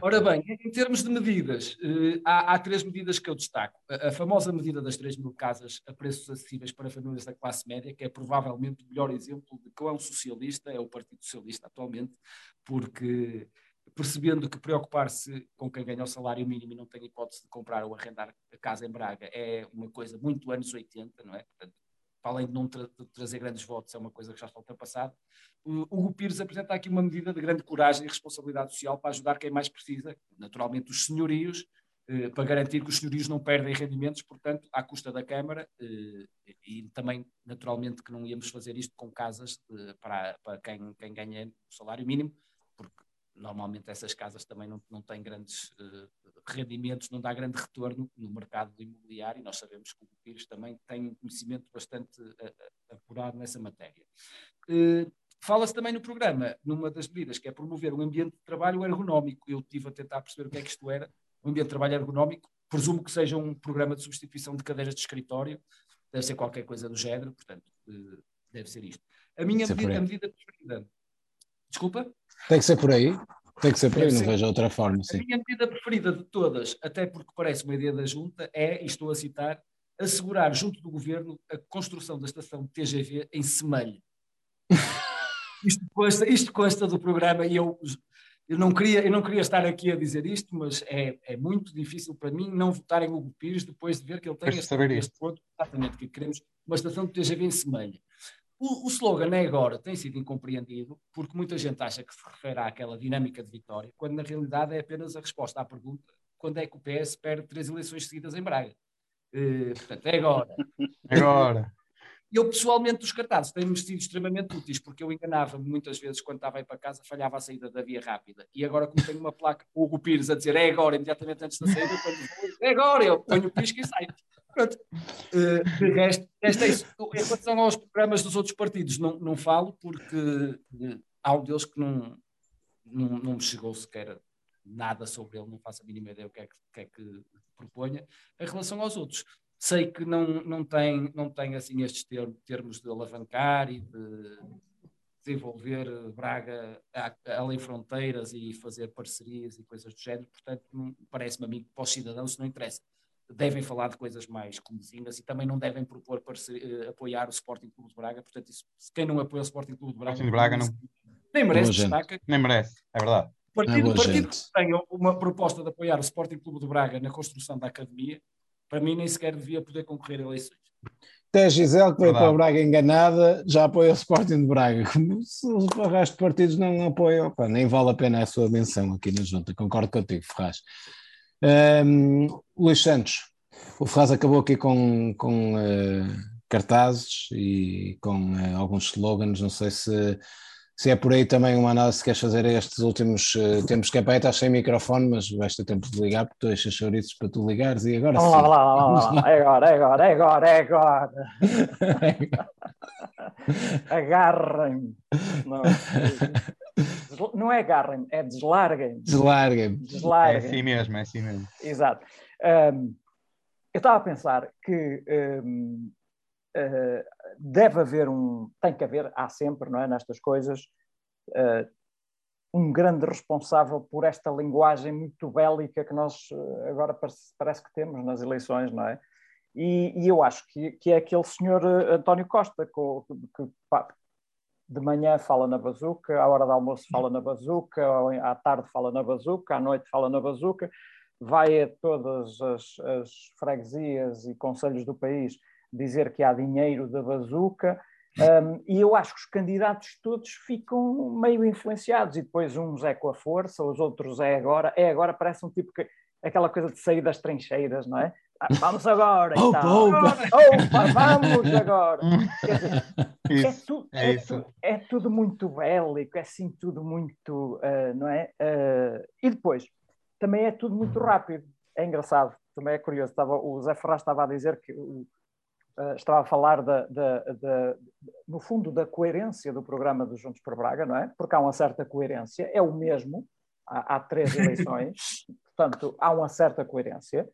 Ora bem, em termos de medidas, eh, há, há, três medidas que eu destaco. A, a, famosa medida das 3 mil casas a preços acessíveis para famílias da classe média, que é provavelmente o melhor exemplo de qual é um socialista, é o Partido Socialista atualmente, porque percebendo que preocupar-se com quem ganha o salário mínimo e não tem hipótese de comprar ou arrendar a casa em Braga é uma coisa muito anos 80, não é? Portanto, além de não tra de trazer grandes votos, é uma coisa que já está ultrapassada. O Hugo Pires apresenta aqui uma medida de grande coragem e responsabilidade social para ajudar quem mais precisa, naturalmente os senhorios, eh, para garantir que os senhorios não perdem rendimentos, portanto, à custa da Câmara, eh, e também, naturalmente, que não íamos fazer isto com casas eh, para, para quem, quem ganha o salário mínimo, porque normalmente essas casas também não, não têm grandes uh, rendimentos, não dá grande retorno no mercado do imobiliário e nós sabemos que o Pires também tem um conhecimento bastante uh, apurado nessa matéria. Uh, Fala-se também no programa, numa das medidas, que é promover um ambiente de trabalho ergonómico. Eu estive a tentar perceber o que é que isto era, um ambiente de trabalho ergonómico. Presumo que seja um programa de substituição de cadeiras de escritório, deve ser qualquer coisa do género, portanto, deve ser isto. A minha medida, a medida preferida. Desculpa? Tem que ser por aí. Tem que ser por aí, não vejo outra forma. Sim. A minha medida preferida de todas, até porque parece uma ideia da Junta, é, e estou a citar, assegurar junto do Governo a construção da estação de TGV em Semelho. isto, consta, isto consta do programa e eu, eu, não queria, eu não queria estar aqui a dizer isto, mas é, é muito difícil para mim não votar em Hugo Pires depois de ver que ele tem este, este ponto, exatamente, que queremos uma estação de TGV em Semelho. O, o slogan é agora tem sido incompreendido porque muita gente acha que se refere àquela dinâmica de vitória, quando na realidade é apenas a resposta à pergunta quando é que o PS perde três eleições seguidas em Braga. Uh, portanto, é agora. Agora. Eu, pessoalmente, dos cartazes têm-me sido extremamente úteis, porque eu enganava-me muitas vezes quando estava aí para casa, falhava a saída da via rápida. E agora, como tenho uma placa com o Hugo Pires a dizer é agora, imediatamente antes da saída, quando é agora, eu ponho o pisco e saio. Pronto. Uh, de resto, esta é isso. Em relação aos programas dos outros partidos, não, não falo, porque uh, há um deles que não, não, não me chegou sequer nada sobre ele, não faço a mínima ideia o que é que, que, é que proponha. Em relação aos outros, sei que não, não, tem, não tem assim estes termos de alavancar e de desenvolver Braga além fronteiras e fazer parcerias e coisas do género. Portanto, parece-me a mim que para os cidadãos não interessa. Devem falar de coisas mais comezinhas e também não devem propor parceria, apoiar o Sporting Clube de Braga. Portanto, isso, quem não apoia o Sporting Clube de Braga, de Braga não, nem merece destaque. Nem merece, é verdade. O partido, é partido que tenha uma proposta de apoiar o Sporting Clube de Braga na construção da academia, para mim nem sequer devia poder concorrer a eleições. Até a Gisele, que veio para o Braga enganada, já apoia o Sporting de Braga. Se o resto de partidos não apoiam, opa, nem vale a pena a sua menção aqui na junta. Concordo contigo, Ferraz. Um, Luís Santos, o Ferraz acabou aqui com, com uh, cartazes e com uh, alguns slogans. Não sei se se é por aí também uma análise que queres fazer a estes últimos uh, tempos que é para estás sem microfone, mas vais ter tempo de ligar porque tu deixas chouriços para tu ligares e agora sim. Lá, lá, lá, lá. É agora, é agora, é agora, é agora. Agarrem. Não, não é agarrem, é deslarguem. Deslarguem. Deslarguem. É assim mesmo, é assim mesmo. Exato. Um, eu estava a pensar que um, deve haver um, tem que haver, há sempre, não é, nestas coisas, uh, um grande responsável por esta linguagem muito bélica que nós uh, agora parece, parece, que temos nas eleições, não é? E, e eu acho que, que, é aquele senhor António Costa, que, que pá, de manhã fala na bazuca, à hora do almoço fala na bazuca, à tarde fala na bazuca, à noite fala na bazuca, vai a todas as, as freguesias e conselhos do país dizer que há dinheiro da bazuca, um, e eu acho que os candidatos todos ficam meio influenciados, e depois uns é com a força, os outros é agora, é agora, parece um tipo que aquela coisa de sair das trincheiras, não é? Ah, vamos agora, opa, então. opa. opa, vamos agora. Dizer, é, tu, é, é, tu, é, tudo muito bélico, é assim tudo muito, uh, não é? Uh, e depois, também é tudo muito rápido. É engraçado, também é curioso. Estava, o Zé Ferraz estava a dizer que o, Uh, estava a falar, da, da, da, no fundo, da coerência do programa dos Juntos por Braga, não é? Porque há uma certa coerência, é o mesmo, há, há três eleições, portanto, há uma certa coerência.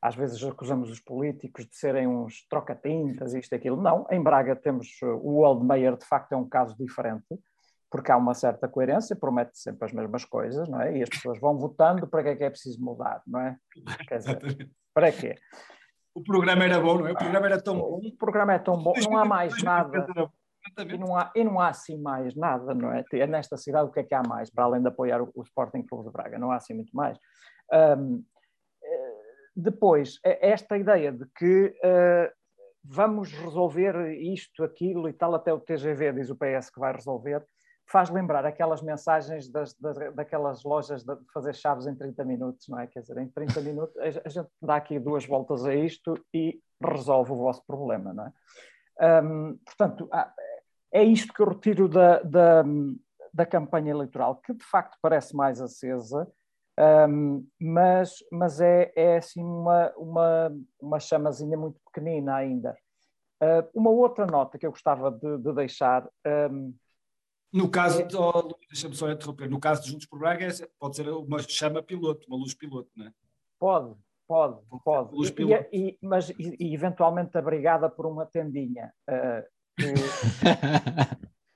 Às vezes acusamos os políticos de serem uns troca-tintas, isto e aquilo. Não, em Braga temos o Oldmeyer, de facto, é um caso diferente, porque há uma certa coerência, promete sempre as mesmas coisas, não é? E as pessoas vão votando para que é que é preciso mudar, não é? Quer dizer, para quê? O programa era bom, não é? O programa era tão bom. O programa é tão bom, não há mais nada. E não, há, e não há assim mais nada, não é? é? Nesta cidade o que é que há mais, para além de apoiar o, o Sporting Clube de Braga? Não há assim muito mais. Um, eh, depois, esta ideia de que uh, vamos resolver isto, aquilo e tal, até o TGV diz o PS que vai resolver, faz lembrar aquelas mensagens das, das, daquelas lojas de fazer chaves em 30 minutos, não é? Quer dizer, em 30 minutos a, gente dá aqui duas voltas a isto e resolve o vosso problema, não é? Portanto, é isto que eu retiro da, da, da, campanha eleitoral, que de facto parece mais acesa, um, mas, mas é, é assim uma, uma, uma chamazinha muito pequenina ainda. Uh, uma outra nota que eu gostava de, de deixar. Um, no caso, é. oh, deixa-me só interromper, no caso de Juntos por Braga, pode ser uma chama piloto, uma luz piloto, não é? Pode, pode, pode. Luz piloto. E, e, mas e, e, eventualmente abrigada por uma tendinha uh, que,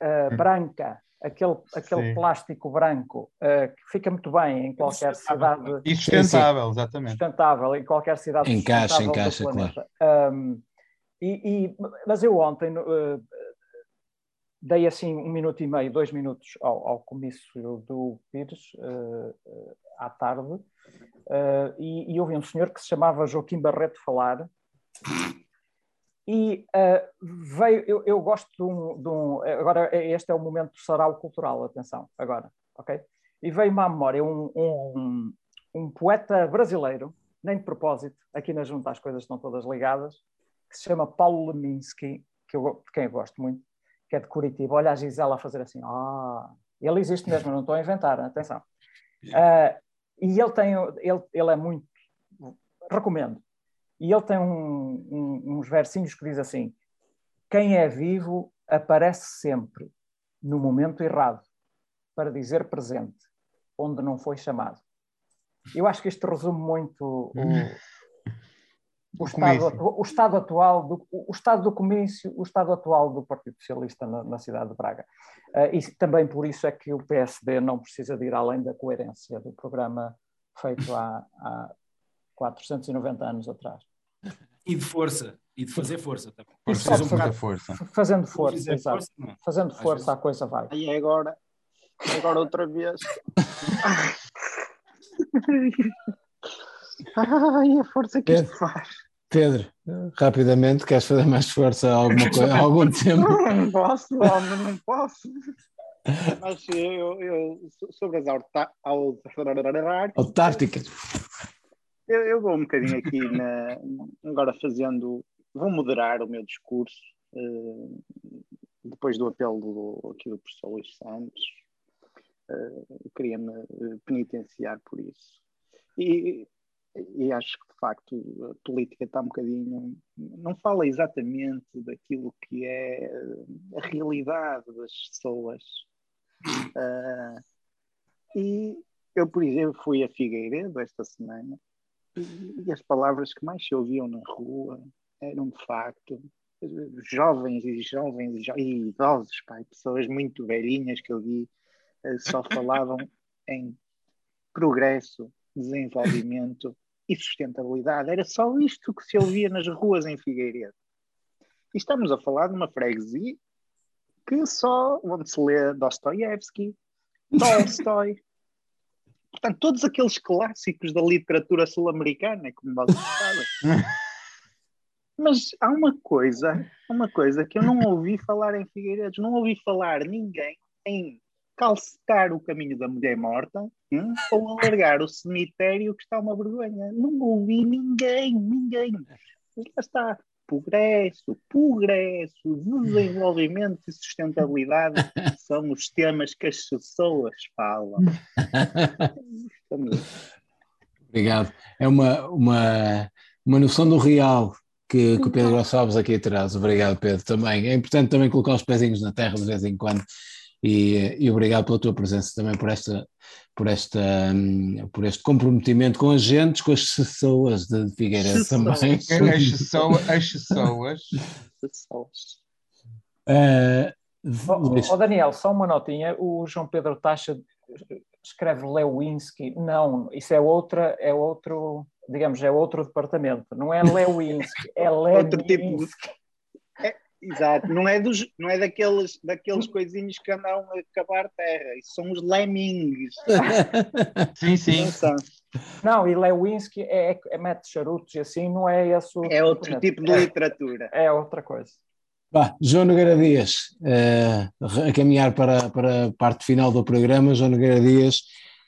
uh, branca, aquele, aquele plástico branco uh, que fica muito bem em qualquer cidade. E sustentável, exatamente. Sustentável, em qualquer cidade. Encaixa, encaixa, claro. Um, e, e, mas eu ontem, uh, dei assim um minuto e meio, dois minutos ao, ao comício do Pires uh, uh, à tarde uh, e, e ouvi um senhor que se chamava Joaquim Barreto falar e veio, eu, eu gosto de um, de um, agora este é o momento do sarau cultural, atenção, agora, ok? E veio-me à memória um, um, um poeta brasileiro, nem de propósito, aqui na junta as coisas estão todas ligadas, que se chama Paulo Leminski, que eu, de quem eu gosto muito, que é de Curitiba, olha a Gisela a fazer assim, ah, ele existe mesmo, não estou a inventar, atenção. Uh, e ele tem, ele, ele é muito, recomendo, e ele tem um, um, uns versinhos que diz assim, quem é vivo aparece sempre no momento errado, para dizer presente, onde não foi chamado. Eu acho que isto resume muito o, o, estado, o estado atual do o estado do comício, o estado atual do Partido Socialista na, na cidade de Braga. Uh, e também por isso é que o PSD não precisa de ir além da coerência do programa feito há, há 490 anos atrás. E de força, e de fazer força também. Fazer um fazer força. Fazendo força, exato. Força, Fazendo força, a coisa vai. E agora, agora outra vez. Ai, a força que isto faz. Pedro, rapidamente, queres fazer mais força alguma coisa, algum tempo? Não posso, homem, não posso. Mas eu, eu sobre as autárticas. Eu, eu vou um bocadinho aqui na, agora fazendo, vou moderar o meu discurso uh, depois do apelo do, aqui do professor Luís Santos. Uh, Queria-me penitenciar por isso. E e acho que de facto a política está um bocadinho não fala exatamente daquilo que é a realidade das pessoas. Uh, e eu por exemplo fui a Figueiredo esta semana e, e, as palavras que mais se ouviam na rua eram de facto jovens e jovens e, jo e idosos pai, pessoas muito velhinhas que eu vi uh, só falavam em progresso desenvolvimento e sustentabilidade. Era só isto que se ouvia nas ruas em Figueiredo. E estamos a falar de uma freguesia que só onde se lê Dostoiévski, Tolstói. Portanto, todos aqueles clássicos da literatura sul-americana, como vocês sabem. Mas há uma coisa, uma coisa que eu não ouvi falar em Figueiredo, não ouvi falar ninguém em calcetar o caminho da mulher morta hum, ou alargar o cemitério que está uma vergonha. Não ouvi ninguém, ninguém. Mas lá está. Progresso, progresso, desenvolvimento e sustentabilidade são os temas que as pessoas falam. Obrigado. É uma, uma, uma noção do real que, que o Pedro Gonçalves aqui traz. Obrigado, Pedro, também. É importante também colocar os pezinhos na terra de vez em quando e, e, obrigado pela tua presença também por esta por esta hum, por este comprometimento com as gentes, com as pessoas de Figueiredo também. As pessoas, as pessoas. Uh, oh, oh, Daniel, só uma notinha. O João Pedro Taxa escreve Lewinsky. Não, isso é outra, é outro, digamos, é outro departamento. Não é Lewinsky, é Lewinsky. Exato, não é, dos, não é daqueles, daqueles coisinhos que andam a acabar terra, isso são os lemmings. sim, sim. Não, e Lewinsky é, é mete charutos e assim, não é esse. É outro tipo de literatura. É, é outra coisa. Bah, João Nogueira Dias, uh, a caminhar para, para a parte final do programa, João Nogueira Dias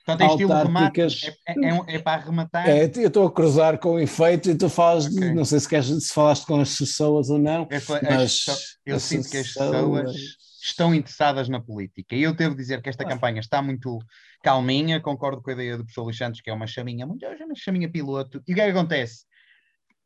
Portanto, é estilo remate, é, é, é, é, para arrematar. É, eu estou a cruzar com o efeito e tu falas, okay. de, não sei se, queres, se falaste com as pessoas ou não, mas eu sinto que as pessoas estão interessadas na política. E eu devo dizer que esta ah. campanha está muito calminha, concordo com a ideia do professor Luís Santos, que é uma chaminha, muito, é uma chaminha piloto. E o que é que acontece?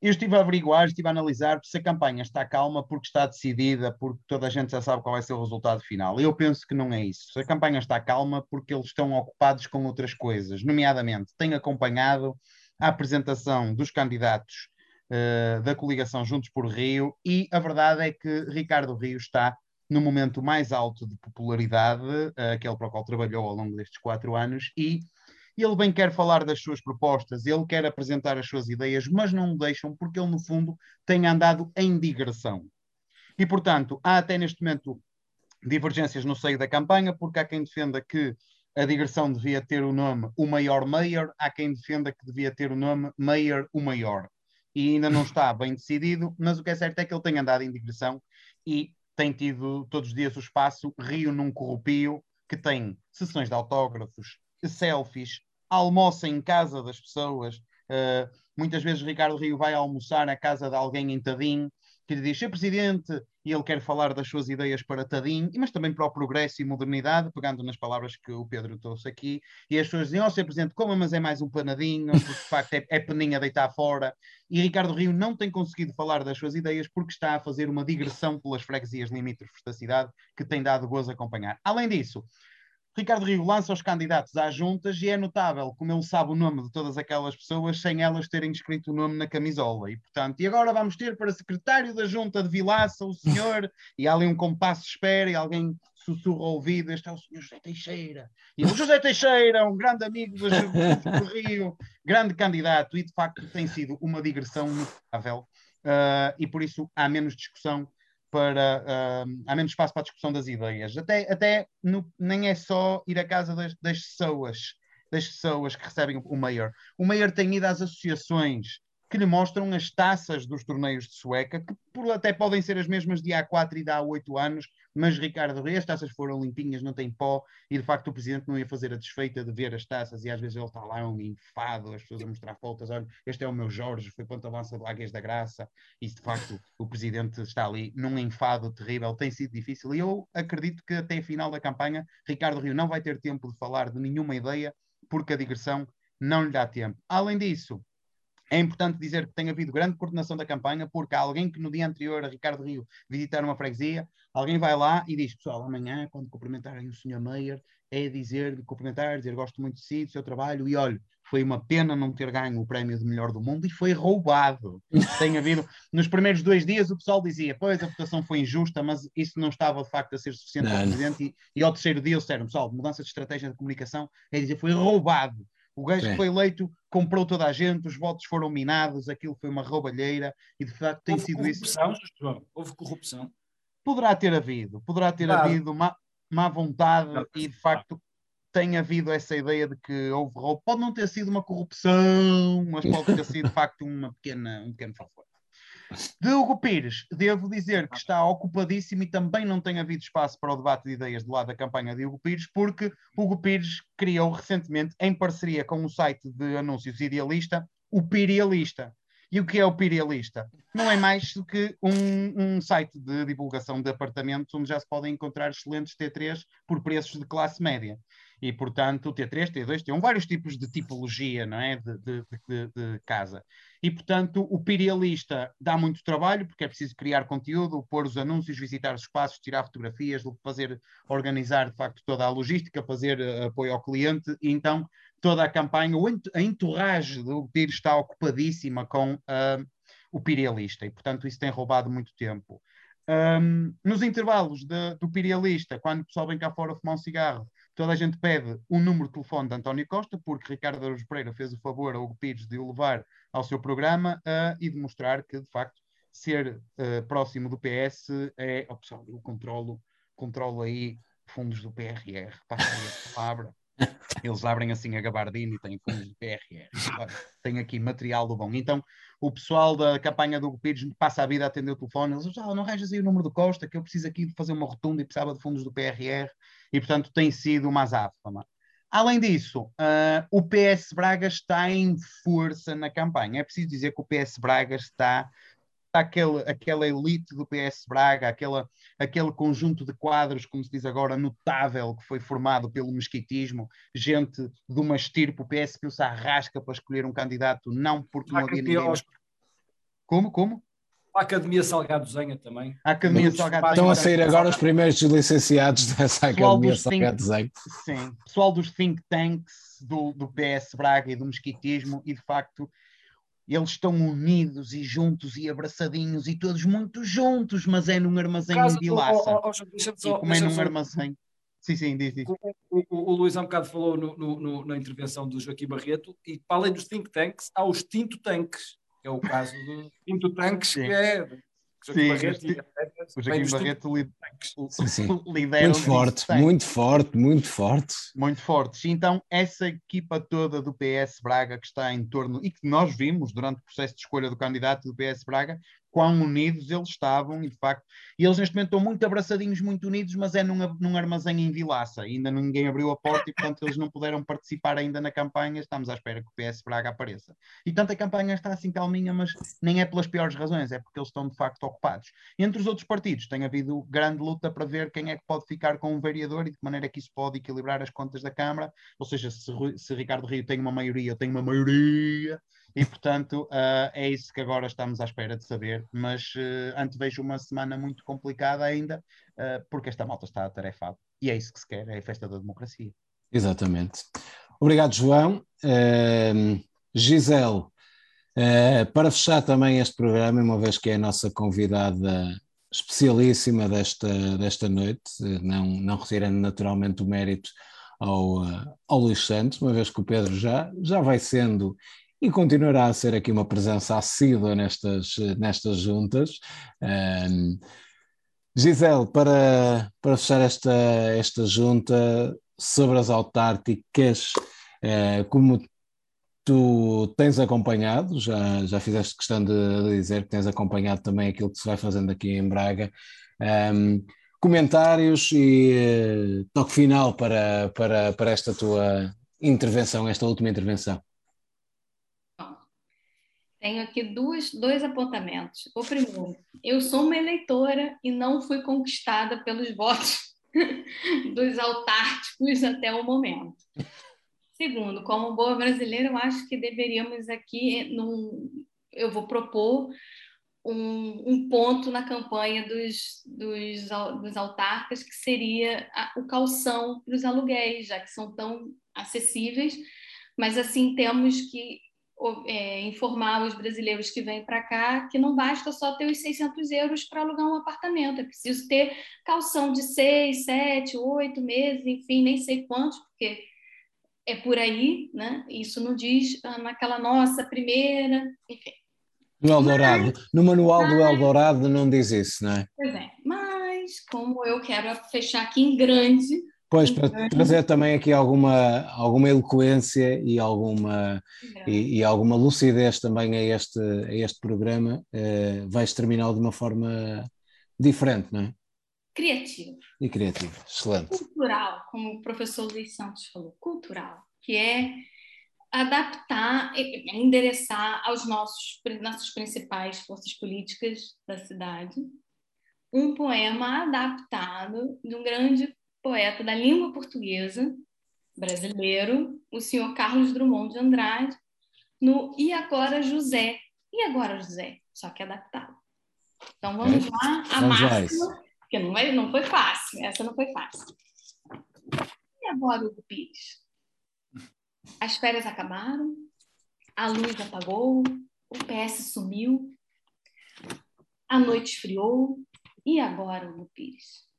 Eu estive a averiguar, estive a analisar se a campanha está calma porque está decidida, porque toda a gente já sabe qual vai ser o resultado final. Eu penso que não é isso. A campanha está calma porque eles estão ocupados com outras coisas, nomeadamente têm acompanhado a apresentação dos candidatos uh, da coligação Juntos por Rio e a verdade é que Ricardo Rio está no momento mais alto de popularidade, uh, aquele para o qual trabalhou ao longo destes quatro anos, e ele bem quer falar das suas propostas, ele quer apresentar as suas ideias, mas não o deixam porque ele, no fundo, tem andado em digressão. E, portanto, há até neste momento divergências no seio da campanha, porque há quem defenda que a digressão devia ter o nome O Maior Mayor, há quem defenda que devia ter o nome Mayor o Maior. E ainda não está bem decidido, mas o que é certo é que ele tem andado em digressão e tem tido todos os dias o espaço Rio num Corrupio, que tem sessões de autógrafos, selfies, almoça em casa das pessoas. Uh, muitas vezes Ricardo Rio vai almoçar na casa de alguém em Tadim, que lhe diz, Sr. Presidente, e ele quer falar das suas ideias para Tadim, mas também para o progresso e modernidade, pegando nas palavras que o Pedro trouxe aqui, e as pessoas dizem, ó, oh, Sr. Presidente, como, mas é mais um panadinho, porque de facto é, é peninha deitar fora, e Ricardo Rio não tem conseguido falar das suas ideias porque está a fazer uma digressão pelas freguesias limítrofes da cidade, que tem dado gozo a acompanhar. Além disso, Ricardo Rio lança os candidatos às juntas e é notável como ele sabe o nome de todas aquelas pessoas sem elas terem escrito o nome na camisola. E, portanto, e agora vamos ter para secretário da junta de Vilaça o senhor, e há ali um compasso de espera e alguém sussurra ao ouvido, este é o senhor José Teixeira. E o José Teixeira, um grande amigo do, do Rio, grande candidato, e de facto tem sido uma digressão notável. Uh, e por isso há menos discussão para uh, há menos espaço para a discussão das ideias. Até, até no, nem é só ir à casa das, das pessoas, das pessoas que recebem o Mayor. O Mayor tem ido às associações que lhe mostram as taças dos torneios de sueca, que por, até podem ser as mesmas de há 4 e de há 8 anos, mas Ricardo Reis, as taças foram limpinhas, não tem pó, e de facto o presidente não ia fazer a desfeita de ver as taças, e às vezes ele está lá um enfado, as pessoas a mostrar fotos, olha, este é o meu Jorge, foi ponto avança do Águias da Graça, e de facto o presidente está ali num enfado terrível, tem sido difícil, e eu acredito que até a final da campanha Ricardo Rio não vai ter tempo de falar de nenhuma ideia, porque a digressão não lhe dá tempo. Além disso, é importante dizer que tem havido grande coordenação da campanha, porque há alguém que no dia anterior a Ricardo Rio visitar uma freguesia, alguém vai lá e diz: Pessoal, amanhã, quando cumprimentarem o Sr. Meyer, é dizer, cumprimentar, dizer gosto muito de si, do seu trabalho, e olha, foi uma pena não ter ganho o prémio de melhor do mundo e foi roubado. Tem havido, nos primeiros dois dias o pessoal dizia, pois a votação foi injusta, mas isso não estava de facto a ser suficiente para o presidente, e, e ao terceiro dia eles disseram, pessoal, mudança de estratégia de comunicação, é dizer, foi roubado. O gajo que foi eleito comprou toda a gente, os votos foram minados, aquilo foi uma roubalheira e de facto tem Houve sido corrupção, isso. João? Houve corrupção? Poderá ter havido, poderá ter claro. havido má, má vontade não, e de facto tem havido essa ideia de que houve roubo. Pode não ter sido uma corrupção, mas pode ter sido de facto uma pequena, um pequeno favor. De Hugo Pires, devo dizer que está ocupadíssimo e também não tem havido espaço para o debate de ideias do lado da campanha de Hugo Pires, porque Hugo Pires criou recentemente, em parceria com o site de anúncios Idealista, o Pirialista. E o que é o Pirialista? Não é mais do que um, um, site de divulgação de apartamentos onde já se podem encontrar excelentes T3 por preços de classe média e, portanto, T3, T2, T1, vários tipos de tipologia não é? de, de, de, de casa. E, portanto, o pirialista dá muito trabalho, porque é preciso criar conteúdo, pôr os anúncios, visitar os espaços, tirar fotografias, fazer, organizar, de facto, toda a logística, fazer uh, apoio ao cliente, e então toda a campanha, a entourage do PIR está ocupadíssima com uh, o pirialista, e, portanto, isso tem roubado muito tempo. Um, nos intervalos de, do pirialista, quando o pessoal vem cá fora fumar um cigarro, toda a gente pede o número de telefone de António Costa, porque Ricardo Araújo Pereira fez o favor a Hugo Pires de o levar ao seu programa uh, e demonstrar que, de facto, ser uh, próximo do PS é. Pessoal, eu controlo, controlo aí fundos do PRR, passa a palavra. Eles abrem assim a gabardina e têm fundos do PRR. Tem aqui material do bom. Então, o pessoal da campanha do Pires passa a vida a atender o telefone. Eles dizem, ah, não arranjas aí o número do Costa, que eu preciso aqui de fazer uma rotunda e precisava de fundos do PRR. E, portanto, tem sido uma azáfama. Além disso, uh, o PS Braga está em força na campanha. É preciso dizer que o PS Braga está aquele, aquela elite do PS Braga, aquela, aquele conjunto de quadros, como se diz agora, notável, que foi formado pelo mesquitismo, gente de uma estirpe, o PS que se arrasca para escolher um candidato, não porque não havia ninguém. Como, como? A Academia Salgado Zenha também. A Academia Salgado Estão a sair agora os primeiros licenciados dessa Academia Salgado Zenha. Sim, pessoal dos think tanks do, do PS Braga e do mesquitismo, e de facto eles estão unidos e juntos e abraçadinhos e todos muito juntos, mas é num armazém Caso, de. Oh, oh, oh, e como é num armazém. Sim, sim, diz, diz. O, o, o, Luís há um bocado falou no, no, no, na intervenção do Joaquim Barreto, e para além dos think tanks, há os tinto tanks, que é o caso do tinto tanks, sim. que é Sim, Barreto, o Joaquim Barreto lidera muito forte, muito forte, muito forte. Muito forte. Então, essa equipa toda do PS Braga que está em torno, e que nós vimos durante o processo de escolha do candidato do PS Braga, quão unidos eles estavam e de facto, e eles neste momento estão muito abraçadinhos, muito unidos, mas é num, num armazém em Vilaça, ainda ninguém abriu a porta e portanto eles não puderam participar ainda na campanha, estamos à espera que o PS Braga apareça. E tanto a campanha está assim calminha, mas nem é pelas piores razões, é porque eles estão de facto ocupados. Entre os outros partidos tem havido grande luta para ver quem é que pode ficar com um vereador e de que maneira é que isso pode equilibrar as contas da Câmara, ou seja, se, se Ricardo Rio tem uma maioria, eu tenho uma maioria, e, portanto, uh, é isso que agora estamos à espera de saber. Mas uh, antevejo uma semana muito complicada ainda, uh, porque esta malta está atarefada. e é isso que se quer, é a festa da democracia. Exatamente. Obrigado, João. Uh, Gisele, para fechar também este programa, uma vez que é a nossa convidada especialíssima desta, desta noite, não, não retirando naturalmente o mérito ao, ao Luís Santos, uma vez que o Pedro já, já vai sendo e continuará a ser aqui uma presença assídua nestas, nestas juntas. Um, Gisele, para, para fechar esta, esta junta sobre as autárticas, eh, como tu tens acompanhado, já, já fizeste questão de, dizer que tens acompanhado também aquilo que se vai fazendo aqui em Braga. Comentários e uh, toque final para, para, para esta tua intervenção, esta última intervenção. Tenho aqui duas, dois apontamentos. O primeiro, eu sou uma eleitora e não fui conquistada pelos votos dos autárticos até o momento. Segundo, como boa brasileira, eu acho que deveríamos aqui, num, eu vou propor um, um ponto na campanha dos, dos, dos autarcas, que seria a, o calção para os aluguéis, já que são tão acessíveis, mas assim temos que é, informar os brasileiros que vêm para cá que não basta só ter os 600 euros para alugar um apartamento, é preciso ter calção de seis, sete, oito meses, enfim, nem sei quantos, porque é por aí, né? Isso não diz ah, naquela nossa primeira, enfim. No Eldorado, mas, no manual mas, do Eldorado não diz isso, não é? Pois é, mas como eu quero fechar aqui em grande, Pois, para trazer também aqui alguma, alguma eloquência e alguma, e, e, alguma lucidez também a este, a este programa, eh, vais terminá-lo de uma forma diferente, não é? Criativo. E criativo, excelente. Cultural, como o professor Luiz Santos falou, cultural, que é adaptar, endereçar aos nossos nossas principais forças políticas da cidade um poema adaptado de um grande poeta da língua portuguesa brasileiro, o senhor Carlos Drummond de Andrade, no E Agora José. E agora José? Só que adaptado. Então vamos é. lá, a máxima, porque não, é, não foi fácil, essa não foi fácil. E agora, Hugo Pires? As férias acabaram, a luz apagou, o PS sumiu, a noite esfriou, e agora, Hugo Pires?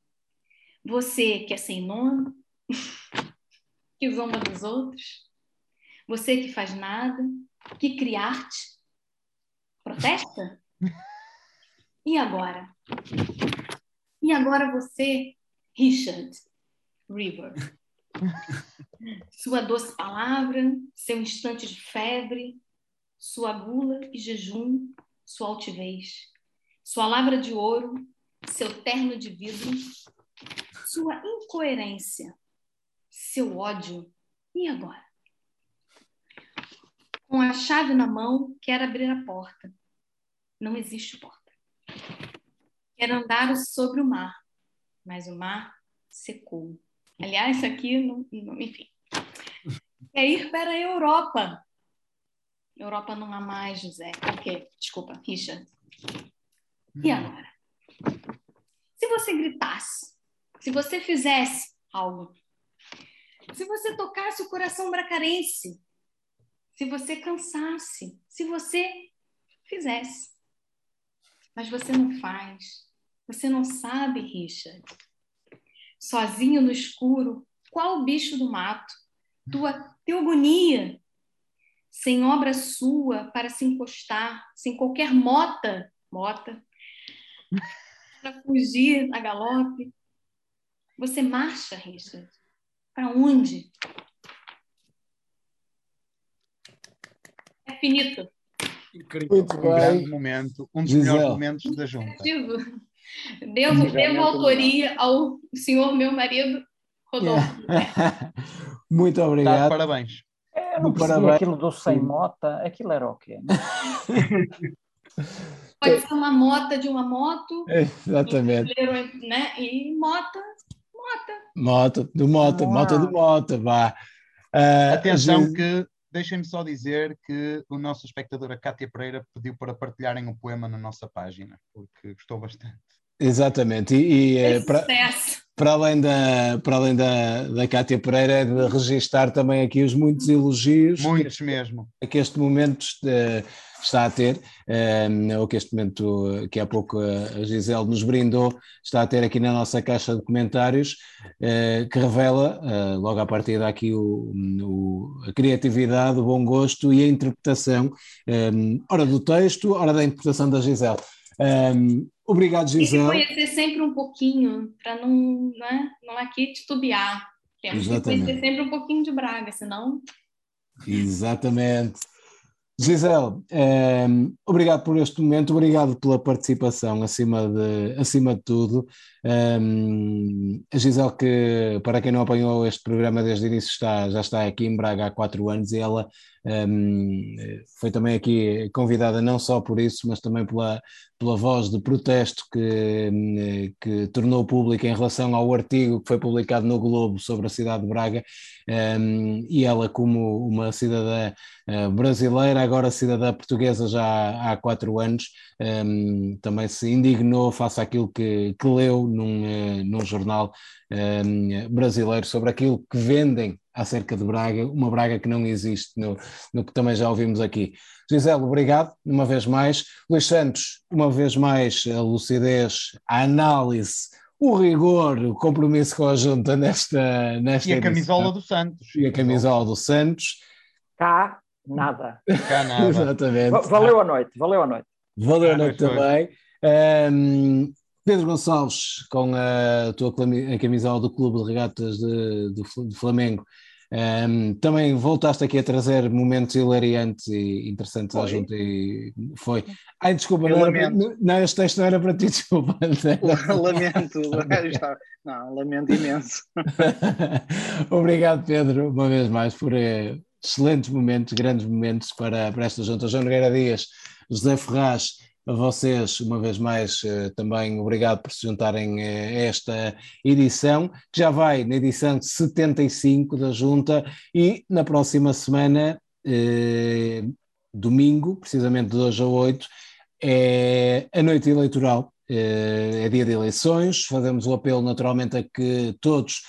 Você que é sem nome, que zomba dos outros, você que faz nada, que cria arte, protesta? E agora? E agora você, Richard River? Sua doce palavra, seu instante de febre, sua gula e jejum, sua altivez, sua lavra de ouro, seu terno de vidro, sua incoerência, seu ódio. E agora? Com a chave na mão, quer abrir a porta. Não existe porta. Quer andar sobre o mar, mas o mar secou. Aliás, isso aqui, não, não, enfim. Quer ir para a Europa. Europa não há mais, José. Por quê? Desculpa, Richard. E agora? Se você gritasse, se você fizesse algo, se você tocasse o coração bracarense, se você cansasse, se você fizesse. Mas você não faz. Você não sabe, Richard. Sozinho no escuro, qual bicho do mato? Tua teogonia, sem obra sua para se encostar, sem qualquer mota, mota, para fugir a galope, você marcha, Richard? Para onde? É finito. Incrível. Muito um bem. grande momento, um dos Gisele. melhores momentos da junta. Devo, devo autoria ao senhor meu marido, Rodolfo. Muito obrigado. Tá, parabéns. Eu não parabéns. aquilo do sem mota, aquilo era o quê? Pode ser uma mota de uma moto. Exatamente. Né? E mota Mota. Mota, do Mota, Mota do Mota, vá. Uh, Atenção gente... que, deixem-me só dizer que o nosso espectadora Cátia Pereira pediu para partilharem o um poema na nossa página, porque gostou bastante. Exatamente, e, e é, para, para além da, para além da, da Cátia Pereira, é de registar também aqui os muitos elogios. Muitos que, mesmo. Que este momento uh, está a ter, uh, ou que este momento que há pouco a Gisele nos brindou, está a ter aqui na nossa caixa de comentários, uh, que revela, logo à partida aqui, o, o, a criatividade, o bom gosto e a interpretação, ora do texto, ora da interpretação da Gisele. Um, obrigado, Gisele. E conhecer sempre um pouquinho, para não, né, não aqui titubear. Temos Exatamente. que conhecer sempre um pouquinho de Braga, senão. Exatamente. Gisele, um, obrigado por este momento, obrigado pela participação acima de, acima de tudo. Um, a Gisele, que para quem não apanhou este programa desde o início, está, já está aqui em Braga há quatro anos e ela foi também aqui convidada não só por isso, mas também pela, pela voz de protesto que, que tornou pública em relação ao artigo que foi publicado no Globo sobre a cidade de Braga, e ela, como uma cidadã uh, brasileira, agora cidadã portuguesa já há quatro anos, também se indignou face àquilo que, que leu num, uh, num jornal brasileiro sobre aquilo que vendem acerca de Braga, uma Braga que não existe, no, no que também já ouvimos aqui. Gisele, obrigado, uma vez mais. Luís Santos, uma vez mais, a lucidez, a análise, o rigor, o compromisso com a junta nesta. nesta e a edição. camisola do Santos. E a camisola do Santos. Cá, nada. Cá, nada. Exatamente. Valeu a noite, valeu a noite. Valeu a noite também. Um, Pedro Gonçalves, com a tua camisola do Clube de Regatas de, de Flamengo, um, também voltaste aqui a trazer momentos hilariantes e interessantes foi. à junta e foi. Ai, desculpa, não, era, não, este texto não era para ti, desculpa. lamento, não, lamento imenso. Obrigado, Pedro, uma vez mais, por eh, excelentes momentos, grandes momentos para, para esta junta. João Nogueira Dias, José Ferraz a vocês, uma vez mais, eh, também obrigado por se juntarem eh, a esta edição, que já vai na edição 75 da Junta e na próxima semana, eh, domingo, precisamente de 2 a 8, é a noite eleitoral, eh, é dia de eleições, fazemos o apelo naturalmente a que todos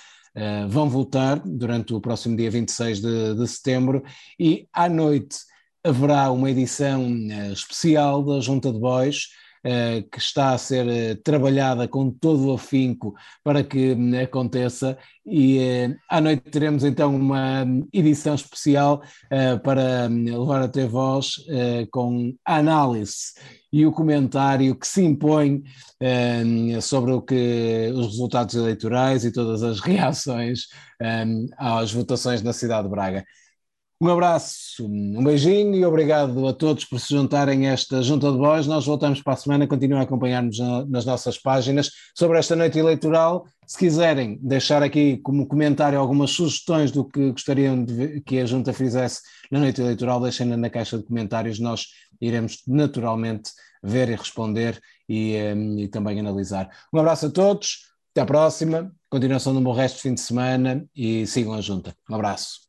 vão votar durante o próximo dia 26 de, de setembro e à noite haverá uma edição uh, especial da Junta de Bois, uh, que está a ser uh, trabalhada com todo o afinco para que aconteça, e à noite teremos então uma edição especial para levar até vós com a análise e o comentário que se impõe sobre o que os resultados eleitorais e todas as reações às votações na cidade de Braga. Um abraço, um beijinho e obrigado a todos por se juntarem a esta junta de voz. Nós voltamos para a semana, continuem a acompanhar-nos nas nossas páginas sobre esta noite eleitoral. Se quiserem deixar aqui como comentário algumas sugestões do que gostariam de que a junta fizesse na noite eleitoral, deixem-na na caixa de comentários. Nós iremos naturalmente ver e responder e, um, e também analisar. Um abraço a todos, até à próxima, continuação de um bom resto de fim de semana e sigam a junta. Um abraço.